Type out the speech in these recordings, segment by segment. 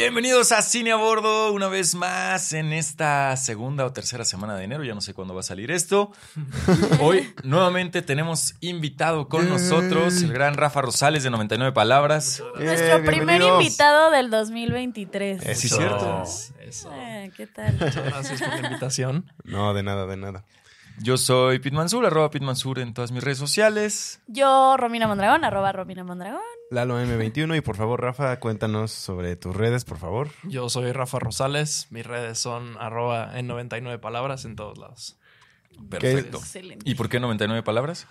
Bienvenidos a Cine a Bordo una vez más en esta segunda o tercera semana de enero. Ya no sé cuándo va a salir esto. Hoy nuevamente tenemos invitado con nosotros el gran Rafa Rosales de 99 Palabras. Nuestro primer invitado del 2023. Eh, sí, cierto. Eso. Eh, ¿Qué tal? Muchas gracias por la invitación. No, de nada, de nada. Yo soy Pete Mansur, arroba Pete Mansur en todas mis redes sociales. Yo, Romina Mondragón, arroba Romina Mondragón. Lalo M21 y por favor, Rafa, cuéntanos sobre tus redes, por favor. Yo soy Rafa Rosales. Mis redes son arroba en 99 palabras en todos lados. Perfecto. Excelente. ¿Y por qué 99 palabras?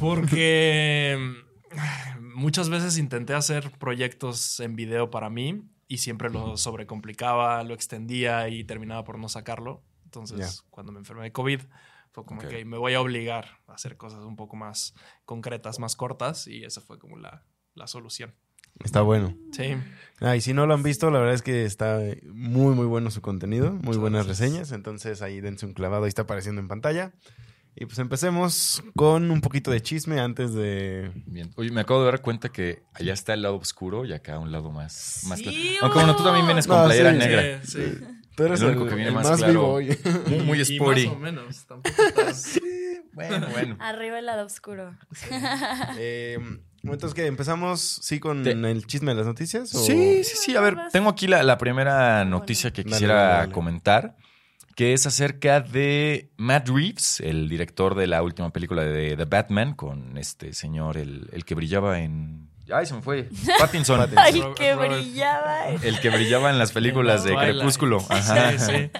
Porque mm, muchas veces intenté hacer proyectos en video para mí y siempre lo sobrecomplicaba, lo extendía y terminaba por no sacarlo. Entonces, cuando me enfermé de COVID, fue como Ok. que me voy a obligar a hacer cosas un poco más concretas, más cortas y esa fue como la, la solución. Está bueno. Sí. Ah, y si no lo han visto, la verdad es que está muy, muy bueno su contenido, muy Muchas buenas gracias. reseñas. Entonces ahí dense un clavado, ahí está apareciendo en pantalla. Y pues empecemos con un poquito de chisme antes de... Bien. Oye, me acabo de dar cuenta que allá está el lado oscuro y acá un lado más... más Sí, Aunque bueno, tú también vienes con No, playera sí, negra. Sí, sí. Tú eres El el, único que viene el más más, claro. vivo hoy. Muy, muy y más o menos. Tampoco estás- Bueno, bueno. Arriba el lado oscuro. Eh, entonces, ¿qué? ¿Empezamos, sí, con Te- el chisme de las noticias? o- Sí, sí, sí. A ver, tengo aquí la, la primera noticia que Dale, quisiera dale, dale. comentar, que es acerca de Matt Reeves, el director de la última película de The Batman, con este señor, el, el que brillaba en... Ay, se me fue. Pattinson. Pattinson. Ay, que Robert. brillaba. El que brillaba en las películas de Twilight. Crepúsculo. Ajá. Sí, sí.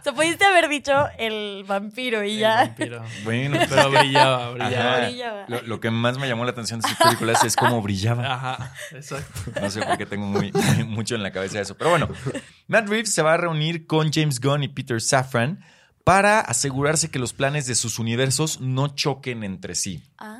O sea, pudiste haber dicho el vampiro y El ya. vampiro. Bueno, Pero brillaba, brillaba. Brillaba. Lo, lo que más me llamó la atención de sus películas es cómo brillaba. Ajá, exacto. No sé por qué tengo muy, mucho en la cabeza eso. Pero bueno, Matt Reeves se va a reunir con James Gunn y Peter Safran para asegurarse que los planes de sus universos no choquen entre sí. Ah.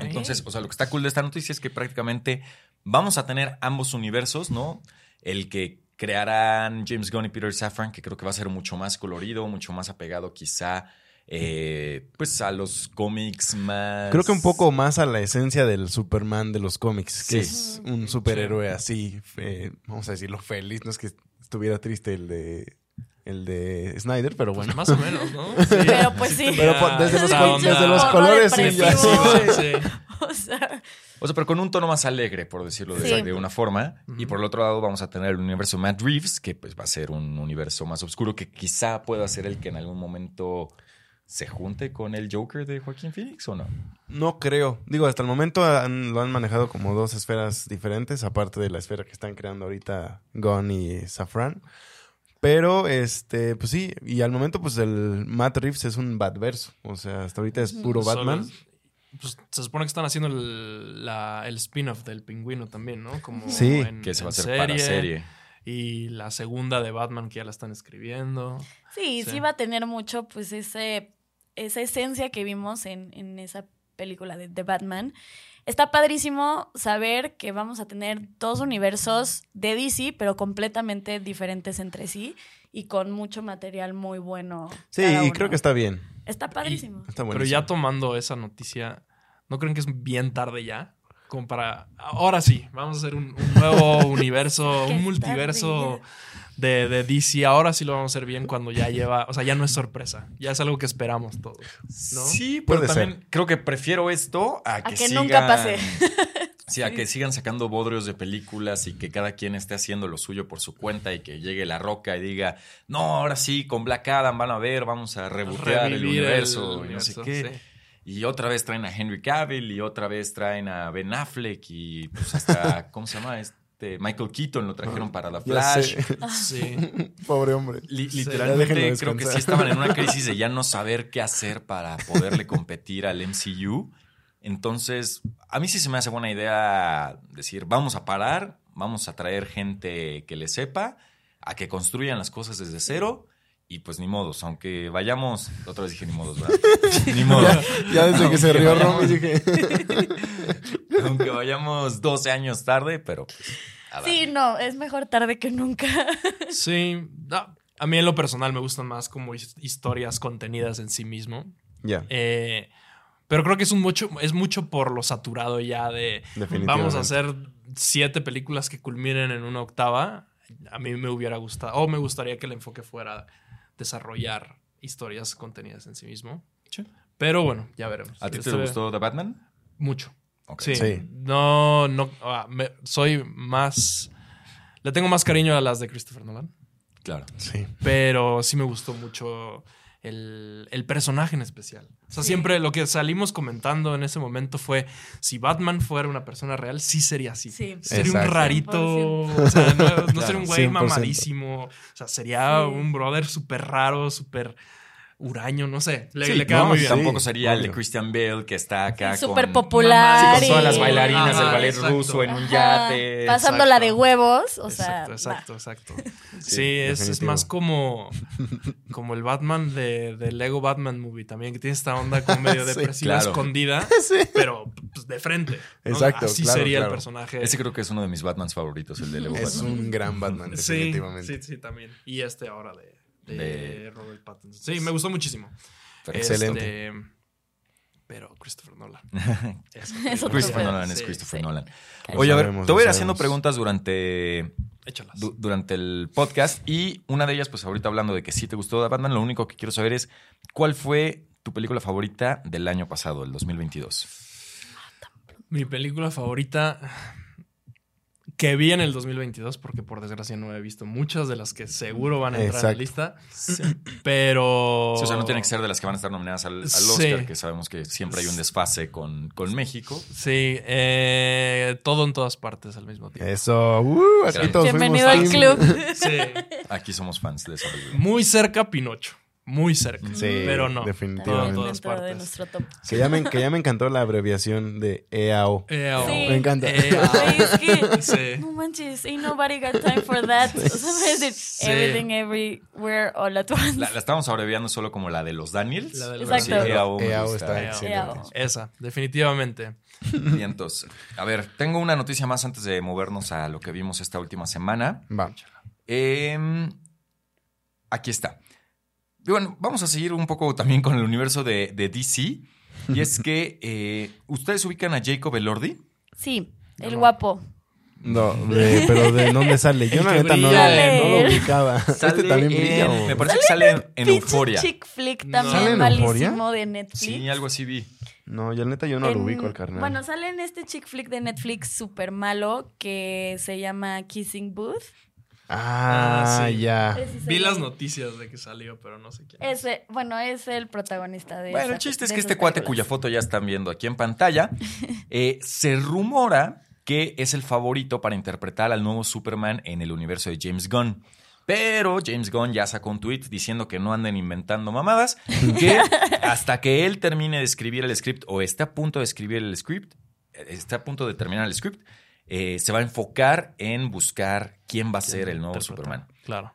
Entonces, o sea, lo que está cool de esta noticia es que prácticamente vamos a tener ambos universos, ¿no? El que crearán James Gunn y Peter Safran, que creo que va a ser mucho más colorido, mucho más apegado quizá, eh, pues a los cómics más... Creo que un poco más a la esencia del Superman de los cómics, que Sí. es un superhéroe así, eh, vamos a decirlo, feliz. No es que estuviera triste el de el de Snyder, pero bueno. Más o menos, ¿no? Sí. Pero pues sí. Pero po- desde los, desde los colores sí, ya. Sí, sí. O sea, O sea, pero con un tono más alegre, por decirlo de, Sí. de una forma. Y por el otro lado vamos a tener el universo Matt Reeves, que pues va a ser un universo más oscuro, que quizá pueda ser el que en algún momento se junte con el Joker de Joaquín Phoenix o no. No creo. Digo, hasta el momento han- lo han manejado como dos esferas diferentes, aparte de la esfera que están creando ahorita Gunn y Safran. Pero, este, pues sí, y al momento, pues el Matt Reeves es un Batverso. O sea, hasta ahorita es puro Solo- Batman. Pues se supone que están haciendo el, la- el spin-off del pingüino también, ¿no? Como Sí. en- Que se va a hacer para serie. Y la segunda de Batman que ya la están escribiendo. sí, sí, Sí. va a tener mucho, pues, ese, esa esencia que vimos en, en esa película de, de Batman. Está padrísimo saber que vamos a tener dos universos de DC, pero completamente diferentes entre sí y con mucho material muy bueno. Sí, y creo que está bien. Está padrísimo. Está bueno. Pero ya tomando esa noticia, ¿no creen que es bien tarde ya? Como para. Ahora sí, vamos a hacer un, un nuevo universo, un multiverso de, de DC. Ahora sí lo vamos a hacer bien cuando ya lleva. O sea, ya no es sorpresa. Ya es algo que esperamos todos. ¿no? Sí, pero Puede también creo que prefiero esto a que, que sigan- nunca pase. Sí, a que sigan sacando bodrios de películas y que cada quien esté haciendo lo suyo por su cuenta y que llegue la roca y diga, no, ahora sí, con Black Adam van a ver, vamos a rebotear el universo el y no sé qué. sí. Y otra vez traen a Henry Cavill y otra vez traen a Ben Affleck y pues hasta, ¿cómo se llama? Este Michael Keaton lo trajeron para la Flash. Sí. Pobre hombre. Li- literalmente creo que sí estaban en una crisis de ya no saber qué hacer para poderle competir al MCU. Entonces, a mí sí se me hace buena idea decir, vamos a parar, vamos a traer gente que le sepa, a que construyan las cosas desde cero. Y pues ni modos, aunque vayamos, otra vez dije ni modos, ¿verdad? ni modos. Ya, ya desde que se rió Romy dije. Aunque vayamos 12 años tarde, pero pues. Sí, no, es mejor tarde que nunca. Sí. no, a mí en lo personal me gustan más como his- historias contenidas en sí mismo. Ya. Eh, pero creo que es un mucho, es mucho por lo saturado ya de Definitivamente. vamos a hacer siete películas que culminen en una octava. a mí me hubiera gustado, o me gustaría que el enfoque fuera desarrollar historias contenidas en sí mismo. Sí. Pero bueno, ya veremos. ¿A ti te Este- gustó The Batman? Mucho. Sí. Sí. No, no, ah, me- soy más... Le tengo más cariño a las de Christopher Nolan. Claro. Sí. Pero sí me gustó mucho el, el personaje en especial. O sea, siempre lo que salimos comentando en ese momento fue, si Batman fuera una persona real, sí sería así. Sí. Sería Exacto. un rarito, o sea, no, no sería un güey 100%. mamadísimo. O sea, sería Sí. un brother súper raro, súper huraño, no sé. Le, Sí, le queda no, muy bien. Tampoco Sí, sería el de. Christian Bale que está acá Súper con, popular. Sí, con todas las bailarinas del Ajá, ballet exacto. ruso en un Ajá, yate. Pasándola de huevos, o sea. exacto, exacto, exacto. Sí, Sí, es, es más como, como el Batman de, de Lego Batman Movie también, que tiene esta onda como medio Sí, depresiva claro. escondida, pero pues, de frente. ¿no? Exacto, Así claro, sería claro. el personaje. Ese creo que es uno de mis Batmans favoritos, el de Lego Es Batman. un gran Batman, sí, definitivamente. sí, sí, también. Y este ahora de, de De- Robert Pattinson. Sí, me gustó muchísimo. Excelente. Este, pero Christopher Nolan. Eso, Es Christopher. Nolan es Sí, Christopher sí. Nolan. Oye, a ver, sabemos, te voy a ir haciendo preguntas durante, Échalas. du- durante el podcast y una de ellas, pues ahorita hablando de que sí te gustó Batman, lo único que quiero saber es cuál fue tu película favorita del año pasado, el 2022. Mi película favorita que vi en el 2022, porque por desgracia no he visto muchas de las que seguro van a entrar en la Exacto. lista. Pero. Sí, o sea, no tiene que ser de las que van a estar nominadas al, al Sí. Oscar, que sabemos que siempre hay un desfase con, con México. Sí, eh, todo en todas partes al mismo tiempo. Eso. Uh, aquí todos Bienvenido al club. Sí. Aquí somos fans de esa película. Muy cerca Pinocho. Muy cerca. Sí, pero no. definitivamente. Todo todas de partes. nuestro top. Que ya, me, que ya me encantó la abreviación de E EAO. Eh, oh. Sí. Me encanta. Eh, Güey, es que Sí. no manches, ain't nobody got time for that. O sea, me decir Sí. everything, everywhere, all at once. La, la estamos abreviando solo como la de los Daniels. La de los Exacto. Sí, EAO EAO gusta. está EAO. excelente. Esa, definitivamente. Y entonces, a ver, tengo una noticia más antes de movernos a lo que vimos esta última semana. Va. Em, aquí está. Y bueno, vamos a seguir un poco también con el universo de, de DC. Y es que eh, ustedes ubican a Jacob Elordi. Sí, el no. guapo. No, de- pero ¿de dónde sale? Yo la neta no, no lo ubicaba. Sale este también brilla. Me parece que sale en, en Euforia. chick flick también ¿Sale en malísimo de Netflix. Sí, algo así vi. No, yo la neta yo no lo ubico al carnal. Bueno, sale en este chick flick de Netflix súper malo que se llama Kissing Booth. Ah, Ah, sí. ya. Vi las noticias de que salió, pero no sé quién. Ese, bueno, es el protagonista de Bueno, esa- el chiste es que este cuate cuya foto ya están viendo aquí en pantalla, eh, se rumora que es el favorito para interpretar al nuevo Superman en el universo de James Gunn. Pero James Gunn ya sacó un tweet diciendo que no anden inventando mamadas, que hasta que él termine de escribir el script o esté a punto de escribir el script, eh, esté a punto de terminar el script, eh, se va a enfocar en buscar quién va a ser el nuevo. Superman. Claro.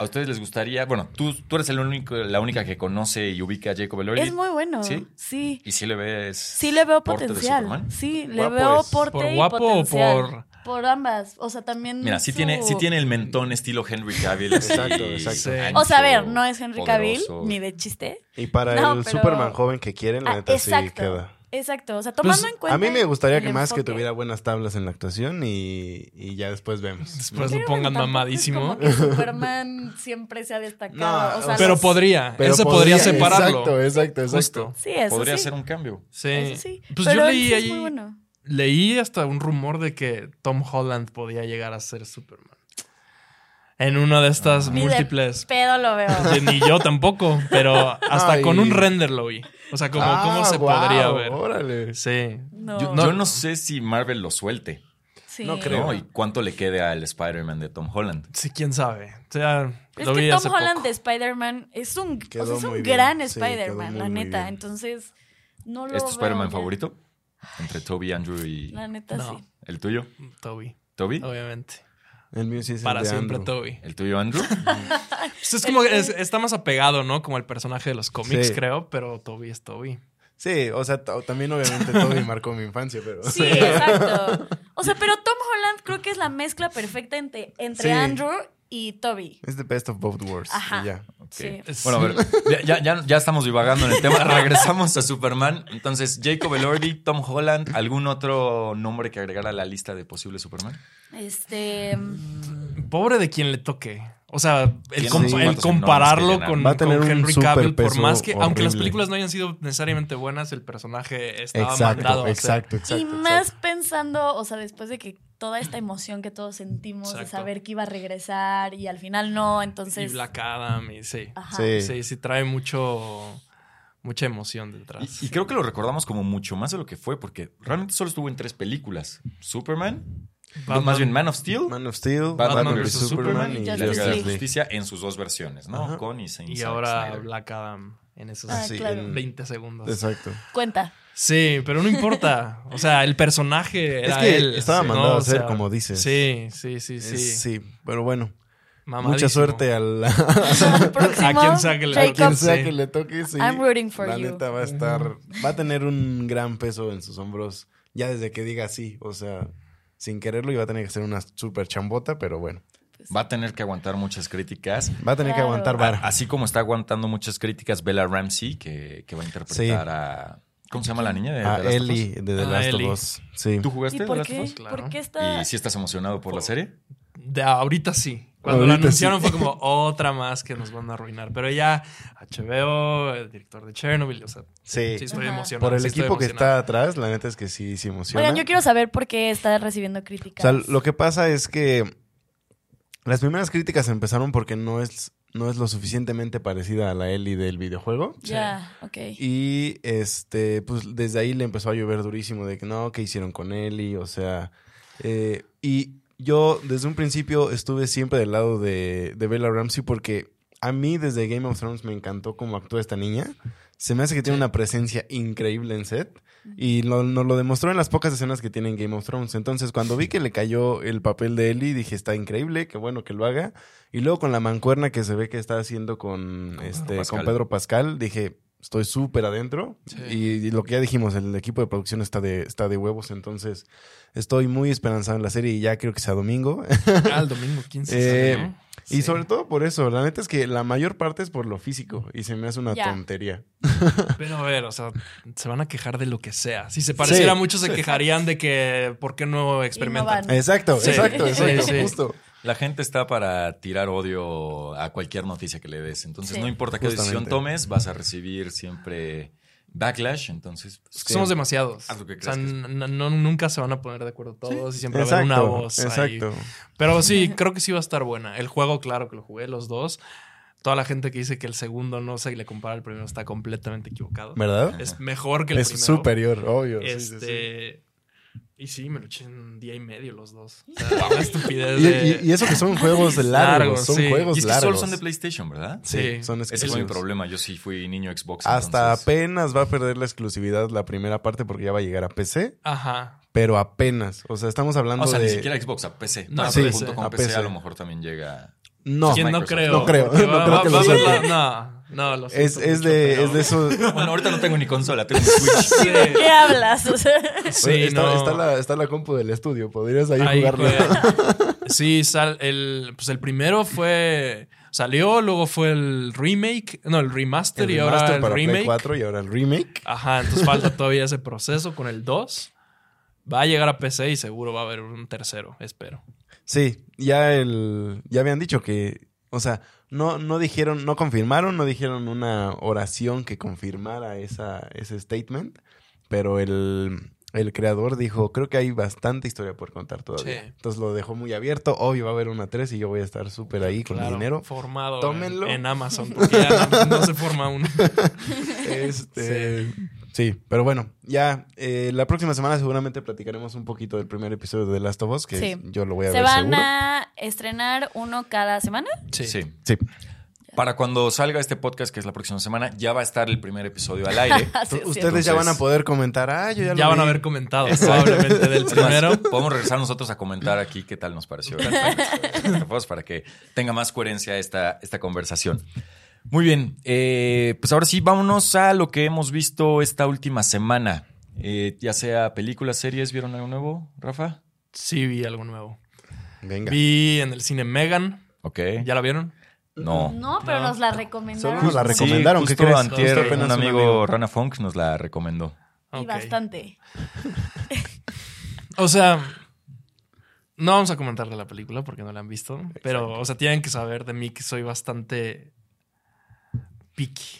¿A ustedes les gustaría? Bueno, tú, tú eres el único, la única que conoce y ubica a Jacob Elordi. Es muy bueno. ¿Sí? Sí. ¿Y si le ves? Sí le veo potencial. Superman? Sí, le Guapo veo es. porte ¿Por y guapo o potencial. por- Por ambas. O sea, también. Mira, sí su- tiene, sí tiene el mentón estilo Henry Cavill. Exacto, exacto. O sea, a ver, no es Henry Cavill, poderoso. ni de chiste. Y para No, el pero- Superman joven que quieren, la Ah, neta sí queda. Exacto. O sea, tomando Pues, en cuenta. A mí me gustaría que más que enfoque. tuviera buenas tablas en la actuación y, y ya después vemos. Después Pero lo pongan mamadísimo. Es como que Superman siempre se ha destacado. No, o sea, Pero los- podría. Pero Ese podría, podría- separarlo. Exacto, exacto, exacto. Justo. Sí, eso Podría sí. ser un cambio. Sí. Eso sí. Pues Pero yo leí ahí. bueno. Leí hasta un rumor de que Tom Holland podía llegar a ser Superman. En una de estas Ni de múltiples. pedo lo veo. Ni yo tampoco, pero hasta Ay. con un render lo vi. O sea, como Ah, cómo se guau, podría ver. Órale. Sí. No. Yo, yo no sé si Marvel lo suelte. Sí. no creo. ¿no? ¿Y cuánto le quede al Spider-Man de Tom Holland? Sí, quién sabe. O sea, Es lo que vi Tom hace Holland poco. de Spider-Man es un, o sea, Quedó es un gran Spider-Man, la neta. bien. Entonces, no lo ¿Es tu Spider-Man favorito? Entre Toby, Andrew y La neta, No. sí. el tuyo. Toby, ¿Toby? obviamente. El mío sí es el Para de siempre Andrew. Toby. ¿El tuyo, Andrew? Pues es como es- está más apegado, ¿no? Como el personaje de los cómics, Sí. creo, pero Toby es Toby. Sí, o sea, también obviamente Toby marcó mi infancia, pero... Sí, exacto. O sea, pero Tom Holland creo que es la mezcla perfecta entre, entre Sí. Andrew y Toby. Es the best of both worlds. Ajá. y ya. Ok. Sí. Bueno, a ver, ya, ya, ya estamos divagando en el tema. Regresamos a Superman. Entonces, Jacob Elordi, Tom Holland, ¿algún otro nombre que agregar a la lista de posibles Superman? Este. Pobre de quien le toque. O sea, el, Tiene com- unos el cuantos compararlo con, llenar. Va a tener con un Henry Cavill, por más que, aunque las películas no hayan sido necesariamente buenas, el personaje estaba Exacto, mandado a ser. exacto, exacto. y más pensando, o sea, después de que toda esta emoción que todos sentimos de saber que iba a regresar y al final no, Y entonces. Black Adam, y sí. Ajá. Sí. Sí, sí, trae mucho. Mucha emoción detrás. Y, y creo que lo recordamos como mucho más de lo que fue, porque realmente solo estuvo en tres películas: Superman, Batman. más bien Man of Steel, Man of Steel, Batman Batman, vs. Superman Superman y y Liga de la League. Justicia en sus dos versiones, ¿no? Con y sin Y ahora Snyder. Black Adam en esos Ah, Sí, claro. en- 20 segundos. Exacto. Cuenta. Sí, pero no importa. O sea, el personaje era Es que él, estaba sí, mandado ¿no? a O ser, sea, como dices. Sí, sí, sí, sí. Es- sí, pero bueno. Mamadísimo. Mucha suerte al, A quien sea que le- a Jacob. quien sea sí. que le toque. Sí, I'm rooting for la you. neta va a estar, va a tener un gran peso en sus hombros ya desde que diga sí, o sea, sin quererlo y va a tener que ser una super chambota, pero bueno, Va a tener que aguantar muchas críticas. va a tener que aguantar vara. Así como está aguantando muchas críticas Bella Ramsey, que, que va a interpretar Sí. a. ¿Cómo se llama la niña? De, A de Last of Us? Ellie de The Ah, Last Ellie. of Us. Sí. ¿Tú ¿Y jugaste The Last of? Us? Claro. ¿Por qué está.? ¿Y si estás emocionado por la serie? De ahorita sí. Cuando Ahorita lo anunciaron sí. fue como otra más que nos van a arruinar. Pero ya HBO, el director de Chernobyl, o sea, Sí. sí estoy Ajá. emocionado. Por el sí equipo que está atrás, la neta es que sí, sí emociona. Oigan, yo quiero saber por qué está recibiendo O críticas. sea, lo que pasa es que las primeras críticas empezaron porque no es, no es lo suficientemente parecida a la Ellie del videojuego. Ya, ok. Y este, pues desde ahí le empezó a llover durísimo de que no, ¿qué hicieron con Ellie? O sea, eh, y yo desde un principio estuve siempre del lado de, de Bella Ramsey porque a mí desde Game of Thrones me encantó cómo actúa esta niña. Se me hace que tiene una presencia increíble en set. Y lo- nos lo demostró en las pocas escenas que tiene en Game of Thrones. Entonces, cuando vi que le cayó el papel de Ellie, dije, está increíble, qué bueno que lo haga. Y luego con la mancuerna que se ve que está haciendo con, este, Pascal. con Pedro Pascal, dije, estoy súper adentro. Sí. Y, y lo que ya dijimos, el equipo de producción está de, está de huevos. Entonces, estoy muy esperanzado en la serie y ya creo que sea domingo. Ah, el domingo 15. Eh. Y Sí. sobre todo por eso, la neta es que la mayor parte es por lo físico y se me hace una tontería. Pero a ver, o sea, se van a quejar de lo que sea. Si se pareciera Sí. mucho, se quejarían de que ¿por qué no experimentan? Innovan. Exacto, Sí, exacto, sí, exacto, sí. justo. La gente está para tirar odio a cualquier noticia que le des. Entonces, Sí. no importa qué decisión tomes, vas a recibir siempre backlash. Entonces, Es que somos demasiados. Haz lo que o sea, que no- nunca se van a poner de acuerdo todos y siempre va a haber una Exacto, voz. ahí. exacto. Pero sí, creo que sí va a estar buena. El juego, claro que lo jugué los dos. Toda la gente que dice que el segundo no se le compara al primero está completamente equivocado. ¿Verdad? Es mejor que el Es primero. superior, obvio. sí, sí, sí. Y sí, me lo eché en un día y medio los dos. O sea, una estupidez Y, de- y- y eso que son juegos largos, Largos, son sí. juegos y es que largos. solo son de PlayStation, ¿verdad? Sí. son Ese fue mi exclusivos. problema. Yo sí fui niño Xbox. Hasta entonces- apenas va a perder la exclusividad la primera parte porque ya va a llegar a PC, Ajá. pero apenas. O sea, estamos hablando O sea, de... ni siquiera Xbox, a PC. No, sí, junto con A PC, PC. a lo mejor también llega. No, ¿Quién no creo? No creo, no va- creo que lo No, lo es, siento es mucho, de, pero- es de eso... Bueno, ahorita no tengo ni consola, tengo un Switch. Sí. ¿Qué hablas? O sea, Sí, está, no. está la, está la compu del estudio, podrías ahí, Ahí jugarlo. Sí, sal, el, pues el primero fue. Salió, luego fue el remake. No, el remaster El y ahora remaster el para Play remake. 4 y ahora el remake. Ajá, entonces falta todavía ese proceso con el 2. Va a llegar a PC y seguro va a haber un tercero, espero. Sí, ya el ya habían dicho que, o sea, no no dijeron, no confirmaron, no dijeron una oración que confirmara esa ese statement, pero el el creador dijo, creo que hay bastante historia por contar todavía. Sí. Entonces lo dejó muy abierto. Obvio va a haber una 3 y yo voy a estar súper ahí con mi dinero. Formado Tómenlo. En, en Amazon, porque ya no, no se forma uno. Este, sí. pero bueno, ya eh, la próxima semana seguramente platicaremos un poquito del primer episodio de The Last of Us, que Sí. yo lo voy a ¿Se ver van seguro. a estrenar uno cada semana? Sí. Sí. Sí. Para cuando salga este podcast, que es la próxima semana, ya va a estar el primer episodio al aire. Sí, Ustedes cierto. ya van a poder comentar, ah, yo ya, Ya van a vi". haber comentado probablemente del primero. podemos regresar nosotros a comentar aquí qué tal nos pareció pues, para que tenga más coherencia esta, esta conversación. Muy bien, eh, pues ahora sí, vámonos a lo que hemos visto esta última semana. Eh, ya sea películas, series, ¿vieron algo nuevo, Rafa? Sí, vi algo nuevo. Venga. Vi en el cine Megan. Ok. ¿Ya la vieron? No. No, pero No. nos la recomendaron. Solo nos la recomendaron, Sí, ¿qué crees? antier, un un amigo, amigo. Rana Funk, nos la recomendó. Y bastante. O sea, no vamos a comentar de la película porque no la han visto. Pero, o sea, tienen que saber de mí que soy bastante picky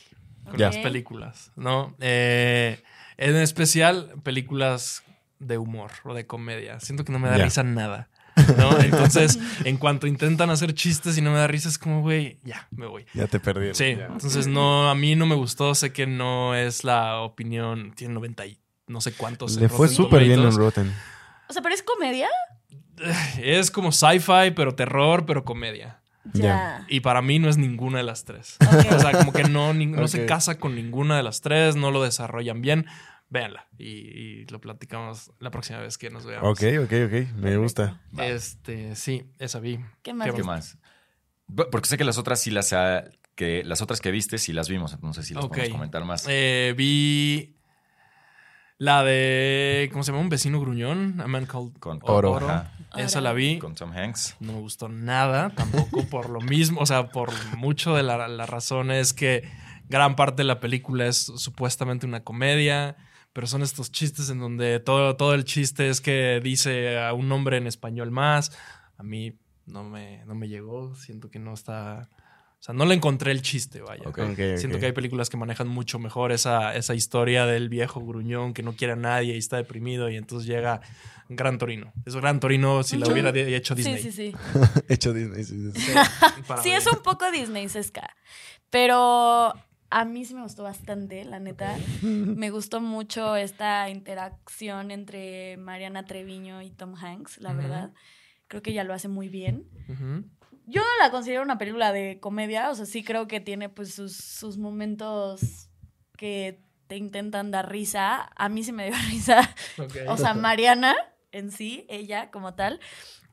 con las películas, ¿no? Eh, en especial, películas de humor o de comedia. Siento que no me da risa nada. ¿no? Entonces, en cuanto intentan hacer chistes y no me da risa, es como, güey, ya, me voy. Ya te perdí. Sí, entonces no, a mí no me gustó, sé que no es la opinión, tiene 90 y no sé cuántos. Le fue súper bien en. Rotten. O sea, pero es comedia. Es como sci-fi, pero terror, pero comedia. Ya. Y para mí no es ninguna de las tres. O sea, como que no, ni- no se casa con ninguna de las tres, no lo desarrollan bien. Véanla y, y lo platicamos la próxima vez que nos veamos. Ok, ok, ok. Me gusta. Este, sí, esa vi. ¿Qué más? ¿Qué más? Porque sé que las otras sí las ha- que las otras que viste sí las vimos, no sé si las Ok. podemos comentar más. Eh, vi la de, ¿cómo se llama? Un vecino gruñón, A Man Called con Oro. Ajá, Esa la vi. con Tom Hanks. No me gustó nada, tampoco por lo mismo. O sea, por mucho de la, la razón es que gran parte de la película es supuestamente una comedia, pero son estos chistes en donde todo, todo el chiste es que dice a un nombre en español más. A mí no me, no me llegó, siento que no está... O sea, no le encontré el chiste, vaya. Siento que hay películas que manejan mucho mejor esa, esa historia del viejo gruñón que no quiere a nadie y está deprimido y entonces llega Gran Torino. Es Gran Torino si la hubiera hecho Disney. Sí, sí, sí. Hecho Disney. sí, sí, es un poco Disney-sesca. Pero a mí sí me gustó bastante, la neta. Me gustó mucho esta interacción entre Mariana Treviño y Tom Hanks, la verdad. Creo que ella lo hace muy bien. Yo no la considero una película de comedia, o sea, sí creo que tiene pues sus, sus momentos que te intentan dar risa. A mí sí me dio risa. O sea, Mariana en sí, ella como tal.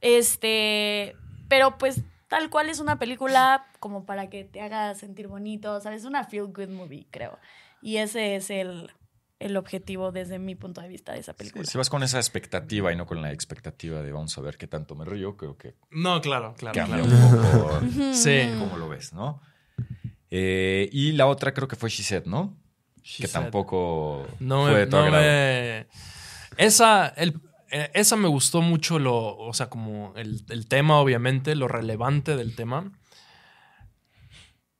Este, pero pues tal cual es una película como para que te haga sentir bonito, ¿sabes? Es una feel good movie, creo. Y ese es el, el objetivo desde mi punto de vista de esa película. Si vas con esa expectativa y no con la expectativa de vamos a ver qué tanto me río, creo que No, claro, claro. cambia claro. un poco. Sí. cómo lo ves, ¿no? Eh, y la otra creo que fue She Said, ¿no? She que said. tampoco No fue me, de tu no agrado. me- Esa, el- eh, esa me gustó mucho lo, o sea, como el, el tema, obviamente, lo relevante del tema.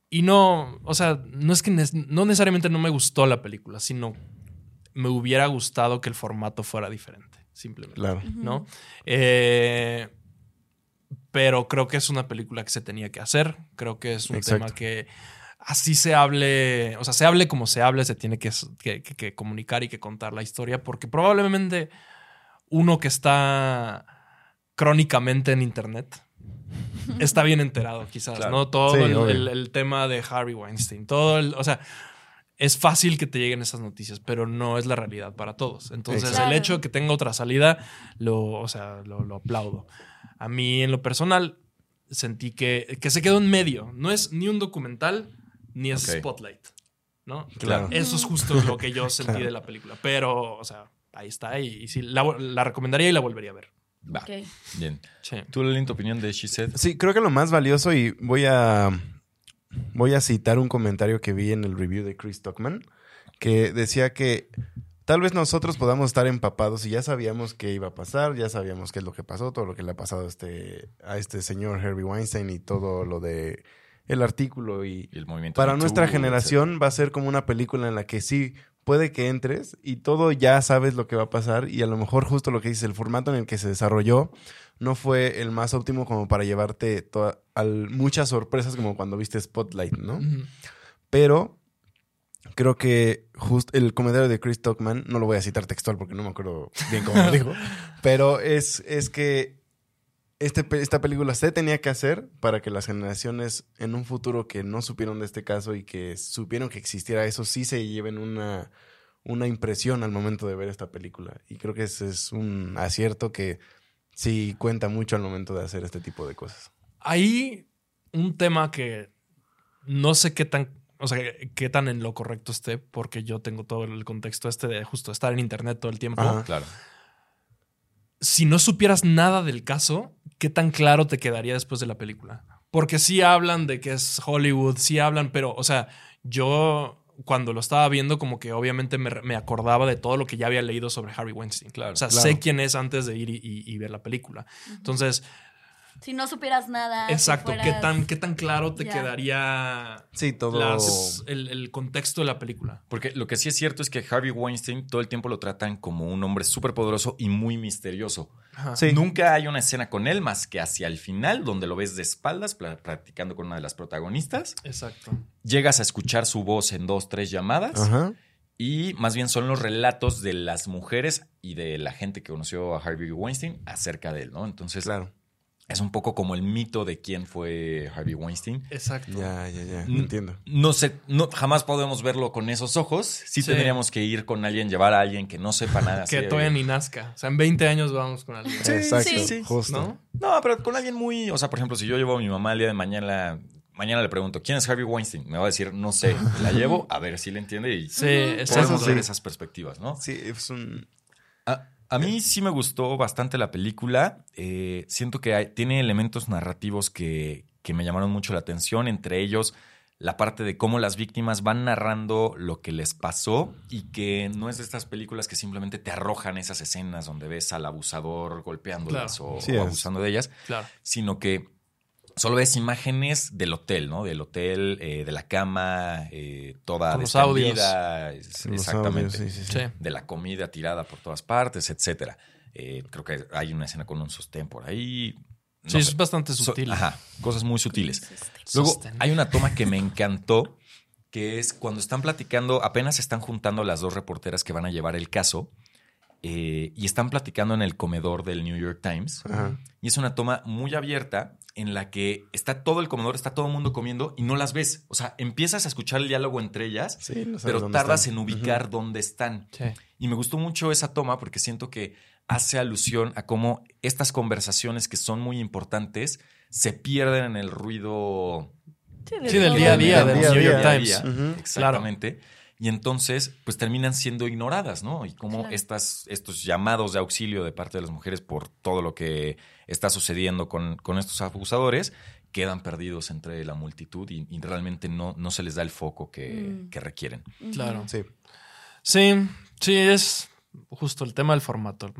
Y no, o sea, no es que no necesariamente no me gustó la película, sino me hubiera gustado que el formato fuera diferente, simplemente. Claro. ¿no? Eh, pero creo que es una película que se tenía que hacer. Creo que es un Exacto. tema que así se hable, o sea, se hable como se hable, se tiene que, que- que- que comunicar y que contar la historia, porque probablemente uno que está crónicamente en internet está bien enterado, quizás, Claro. ¿no? Todo Sí, el, obvio. el- el tema de Harvey Weinstein, todo el, o sea, es fácil que te lleguen esas noticias, pero no es la realidad para todos. Entonces, Exacto. el hecho de que tenga otra salida, lo, o sea, lo, lo aplaudo. A mí, en lo personal, sentí que, que se quedó en medio. No es ni un documental, ni es Ok. Spotlight. ¿No? Claro. Eso es justo lo que yo sentí Claro. de la película. Pero, o sea, ahí está. Y, y sí, la, la recomendaría y la volvería a ver. Va, Ok. bien. Sí. ¿Tú, Lelín, tu opinión de She Said? Sí, creo que lo más valioso y voy a voy a citar un comentario que vi en el review de Chris Stockman que decía que tal vez nosotros podamos estar empapados y ya sabíamos qué iba a pasar, ya sabíamos qué es lo que pasó, todo lo que le ha pasado a este a este señor Harvey Weinstein y todo lo de el artículo y Y el movimiento para nuestra generación va a ser como una película en la que sí puede que entres y todo ya sabes lo que va a pasar y a lo mejor justo lo que dices, el formato en el que se desarrolló no fue el más óptimo como para llevarte toda- al- muchas sorpresas como cuando viste Spotlight, ¿no? Pero creo que justo el comentario de Chris Stockman, no lo voy a citar textual porque no me acuerdo bien cómo lo dijo, pero es, es que este, esta película se tenía que hacer para que las generaciones en un futuro que no supieron de este caso y que supieron que existiera eso, sí se lleven una, una impresión al momento de ver esta película. Y creo que ese es un acierto que sí cuenta mucho al momento de hacer este tipo de cosas. Hay un tema que no sé qué tan, o sea, qué tan en lo correcto esté, porque yo tengo todo el contexto este de justo estar en internet todo el tiempo. Ajá. Claro. si no supieras nada del caso, ¿qué tan claro te quedaría después de la película? Porque sí hablan de que es Hollywood, sí hablan, pero, o sea, yo cuando lo estaba viendo, como que obviamente me, me acordaba de todo lo que ya había leído sobre Harvey Weinstein. Claro, o sea, claro. sé quién es antes de ir y, y- y ver la película. Entonces, Si no supieras nada. si exacto, ¿qué, tan, ¿qué tan claro te quedaría Sí, todo. las- el, el contexto de la película? Porque lo que sí es cierto es que Harvey Weinstein todo el tiempo lo tratan como un hombre súper poderoso y muy misterioso. Ajá. Sí. Nunca hay una escena con él más que hacia el final, donde lo ves de espaldas practicando con una de las protagonistas. Exacto. Llegas a escuchar su voz en dos, tres llamadas. Ajá. Y más bien son los relatos de las mujeres y de la gente que conoció a Harvey Weinstein acerca de él, ¿no? Entonces Claro. Es un poco como el mito de quién fue Harvey Weinstein. Exacto. Ya, ya, ya. Mm. Entiendo. No sé, no, jamás podemos verlo con esos ojos. Sí, Sí. tendríamos que ir con alguien, llevar a alguien que no sepa nada. Que todavía ni nazca. O sea, en 20 años vamos con alguien. Sí, Exacto. sí, sí. Justo. ¿No? No, pero con alguien muy. O sea, por ejemplo, si yo llevo a mi mamá el día de mañana, mañana le pregunto, ¿quién es Harvey Weinstein? Me va a decir, no sé. La llevo, a ver si le entiende y Sí, podemos ver sí. esas perspectivas, ¿no? Sí, es un. A, mí sí me gustó bastante la película. Eh, siento que hay- tiene elementos narrativos que, que me llamaron mucho la atención, entre ellos la parte de cómo las víctimas van narrando lo que les pasó y que no es de estas películas que simplemente te arrojan esas escenas donde ves al abusador golpeándolas Claro. o, Sí o abusando de ellas, Claro. sino que solo ves imágenes del hotel, ¿no? Del hotel, eh, de la cama, eh, toda Con los audios. destendida, es- los exactamente audios, sí, sí, sí. Sí. de la comida tirada por todas partes, etcétera. Eh, creo que hay una escena con un sostén por ahí. No Sí, sé. es bastante So- sutil. ajá, cosas muy sutiles. Luego, Sostén. hay una toma que me encantó, que es cuando están platicando, apenas se están juntando las dos reporteras que van a llevar el caso, eh, y están platicando en el comedor del New York Times. Ajá. Y es una toma muy abierta en la que está todo el comedor, está todo el mundo comiendo y no las ves. O sea, empiezas a escuchar el diálogo entre ellas, Sí, no sabes pero tardas están. en ubicar dónde están. Sí. Y me gustó mucho esa toma porque siento que hace alusión a cómo estas conversaciones que son muy importantes se pierden en el ruido Sí, del día a día del New York. Times. Exactamente. Y entonces, pues terminan siendo ignoradas, ¿no? Y cómo Claro. estas, estos llamados de auxilio de parte de las mujeres por todo lo que está sucediendo con, con estos abusadores quedan perdidos entre la multitud y, y realmente no, no se les da el foco que, Mm. que requieren. Claro. Sí. Sí, sí, es justo el tema del formato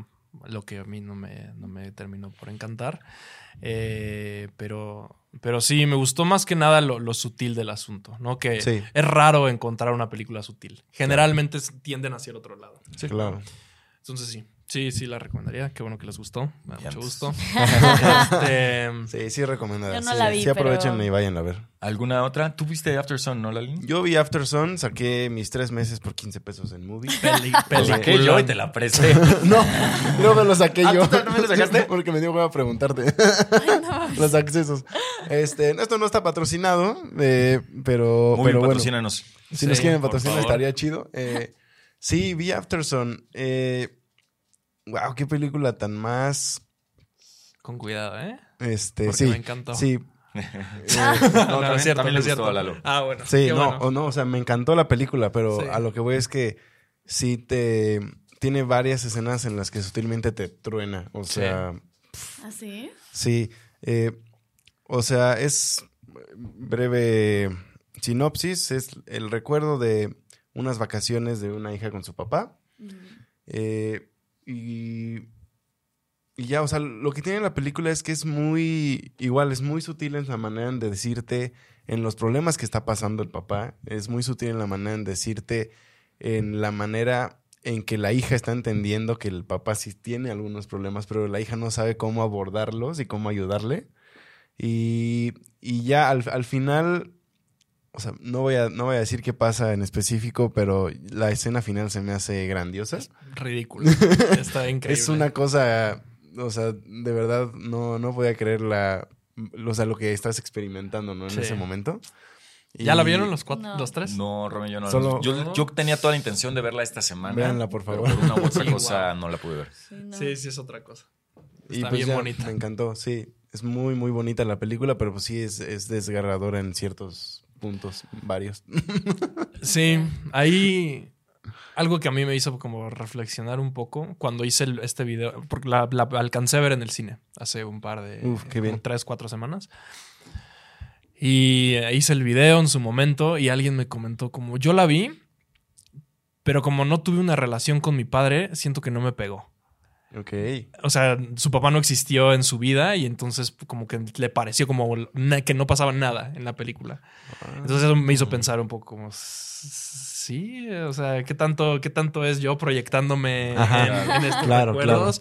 lo que a mí no me, no me terminó por encantar. Eh, pero, pero sí, me gustó más que nada lo, lo sutil del asunto, ¿no? Que Sí. es raro encontrar una película sutil. Generalmente tienden hacia el otro lado. Claro. Entonces sí, sí, sí la recomendaría. Qué bueno que les gustó. Me da Ya mucho gusto. Este, Sí, sí, recomendada. Yo no sí, la vi, sí, aprovechen pero- y vayan a ver. ¿Alguna otra? ¿Tú viste After Sun, no, Lalín? Yo vi After Sun, saqué mis tres meses por 15 pesos en movie. peli, Lo saqué yo y te la presté. no, no me lo saqué Ah, yo. ¿tú también lo sacaste? Porque me dio hueva preguntarte. Los accesos. Este, esto no está patrocinado, eh, pero, Muy pero bueno. Si nos Sí, quieren por patrocinar estaría chido. Eh, sí, vi Afterson. Eh, wow, qué película tan más. Con cuidado, ¿eh? Este, Porque sí. me encantó. Sí. Eh, No, también- es cierto, también no le es cierto. gustó a Lalo. Ah, bueno. sí, no, bueno. o no, o sea, me encantó la película, pero Sí. a lo que voy es que sí te. Tiene varias escenas en las que sutilmente te truena. O Sí. sea, ¿Así? sí. eh, o sea, es breve sinopsis. Es el recuerdo de unas vacaciones de una hija con su papá. Eh, y, y ya, o sea, lo que tiene la película es que es muy, igual, es muy sutil en la manera de decirte en los problemas que está pasando el papá, es muy sutil en la manera en decirte en la manera en que la hija está entendiendo que el papá sí tiene algunos problemas, pero la hija no sabe cómo abordarlos y cómo ayudarle. Y, y ya al, al final, o sea, no voy, a, no voy a decir qué pasa en específico, pero la escena final se me hace grandiosa. Ridículo. Está increíble. Es una cosa, o sea, de verdad no, no podía creer la, o sea, lo que estás experimentando, ¿no? En Sí. ese momento. ¿Ya la vieron los cuatro, No. los tres? No, Romeo, yo no. Solo- yo, yo tenía toda la intención de verla esta semana. Véanla, por pero favor. por una u otra Sí, cosa wow. no la pude ver. Sí, no. Sí, sí, es otra cosa. Y Está pues bien ya, bonita. Me encantó, sí. Es muy, muy bonita la película, pero pues sí es, es desgarradora en ciertos puntos, varios. Sí, ahí algo que a mí me hizo como reflexionar un poco cuando hice el- este video, porque la, la alcancé a ver en el cine hace un par de, Uf, qué bien. tres, cuatro semanas. Y hice el video en su momento y alguien me comentó como, yo la vi, pero como no tuve una relación con mi padre, siento que no me pegó. Ok. O sea, su papá no existió en su vida y entonces como que le pareció como que no pasaba nada en la película. Entonces eso me hizo pensar un poco como, "S- sí, o sea, ¿qué tanto, qué tanto es yo proyectándome Ajá. en, en estos Claro, recuerdos?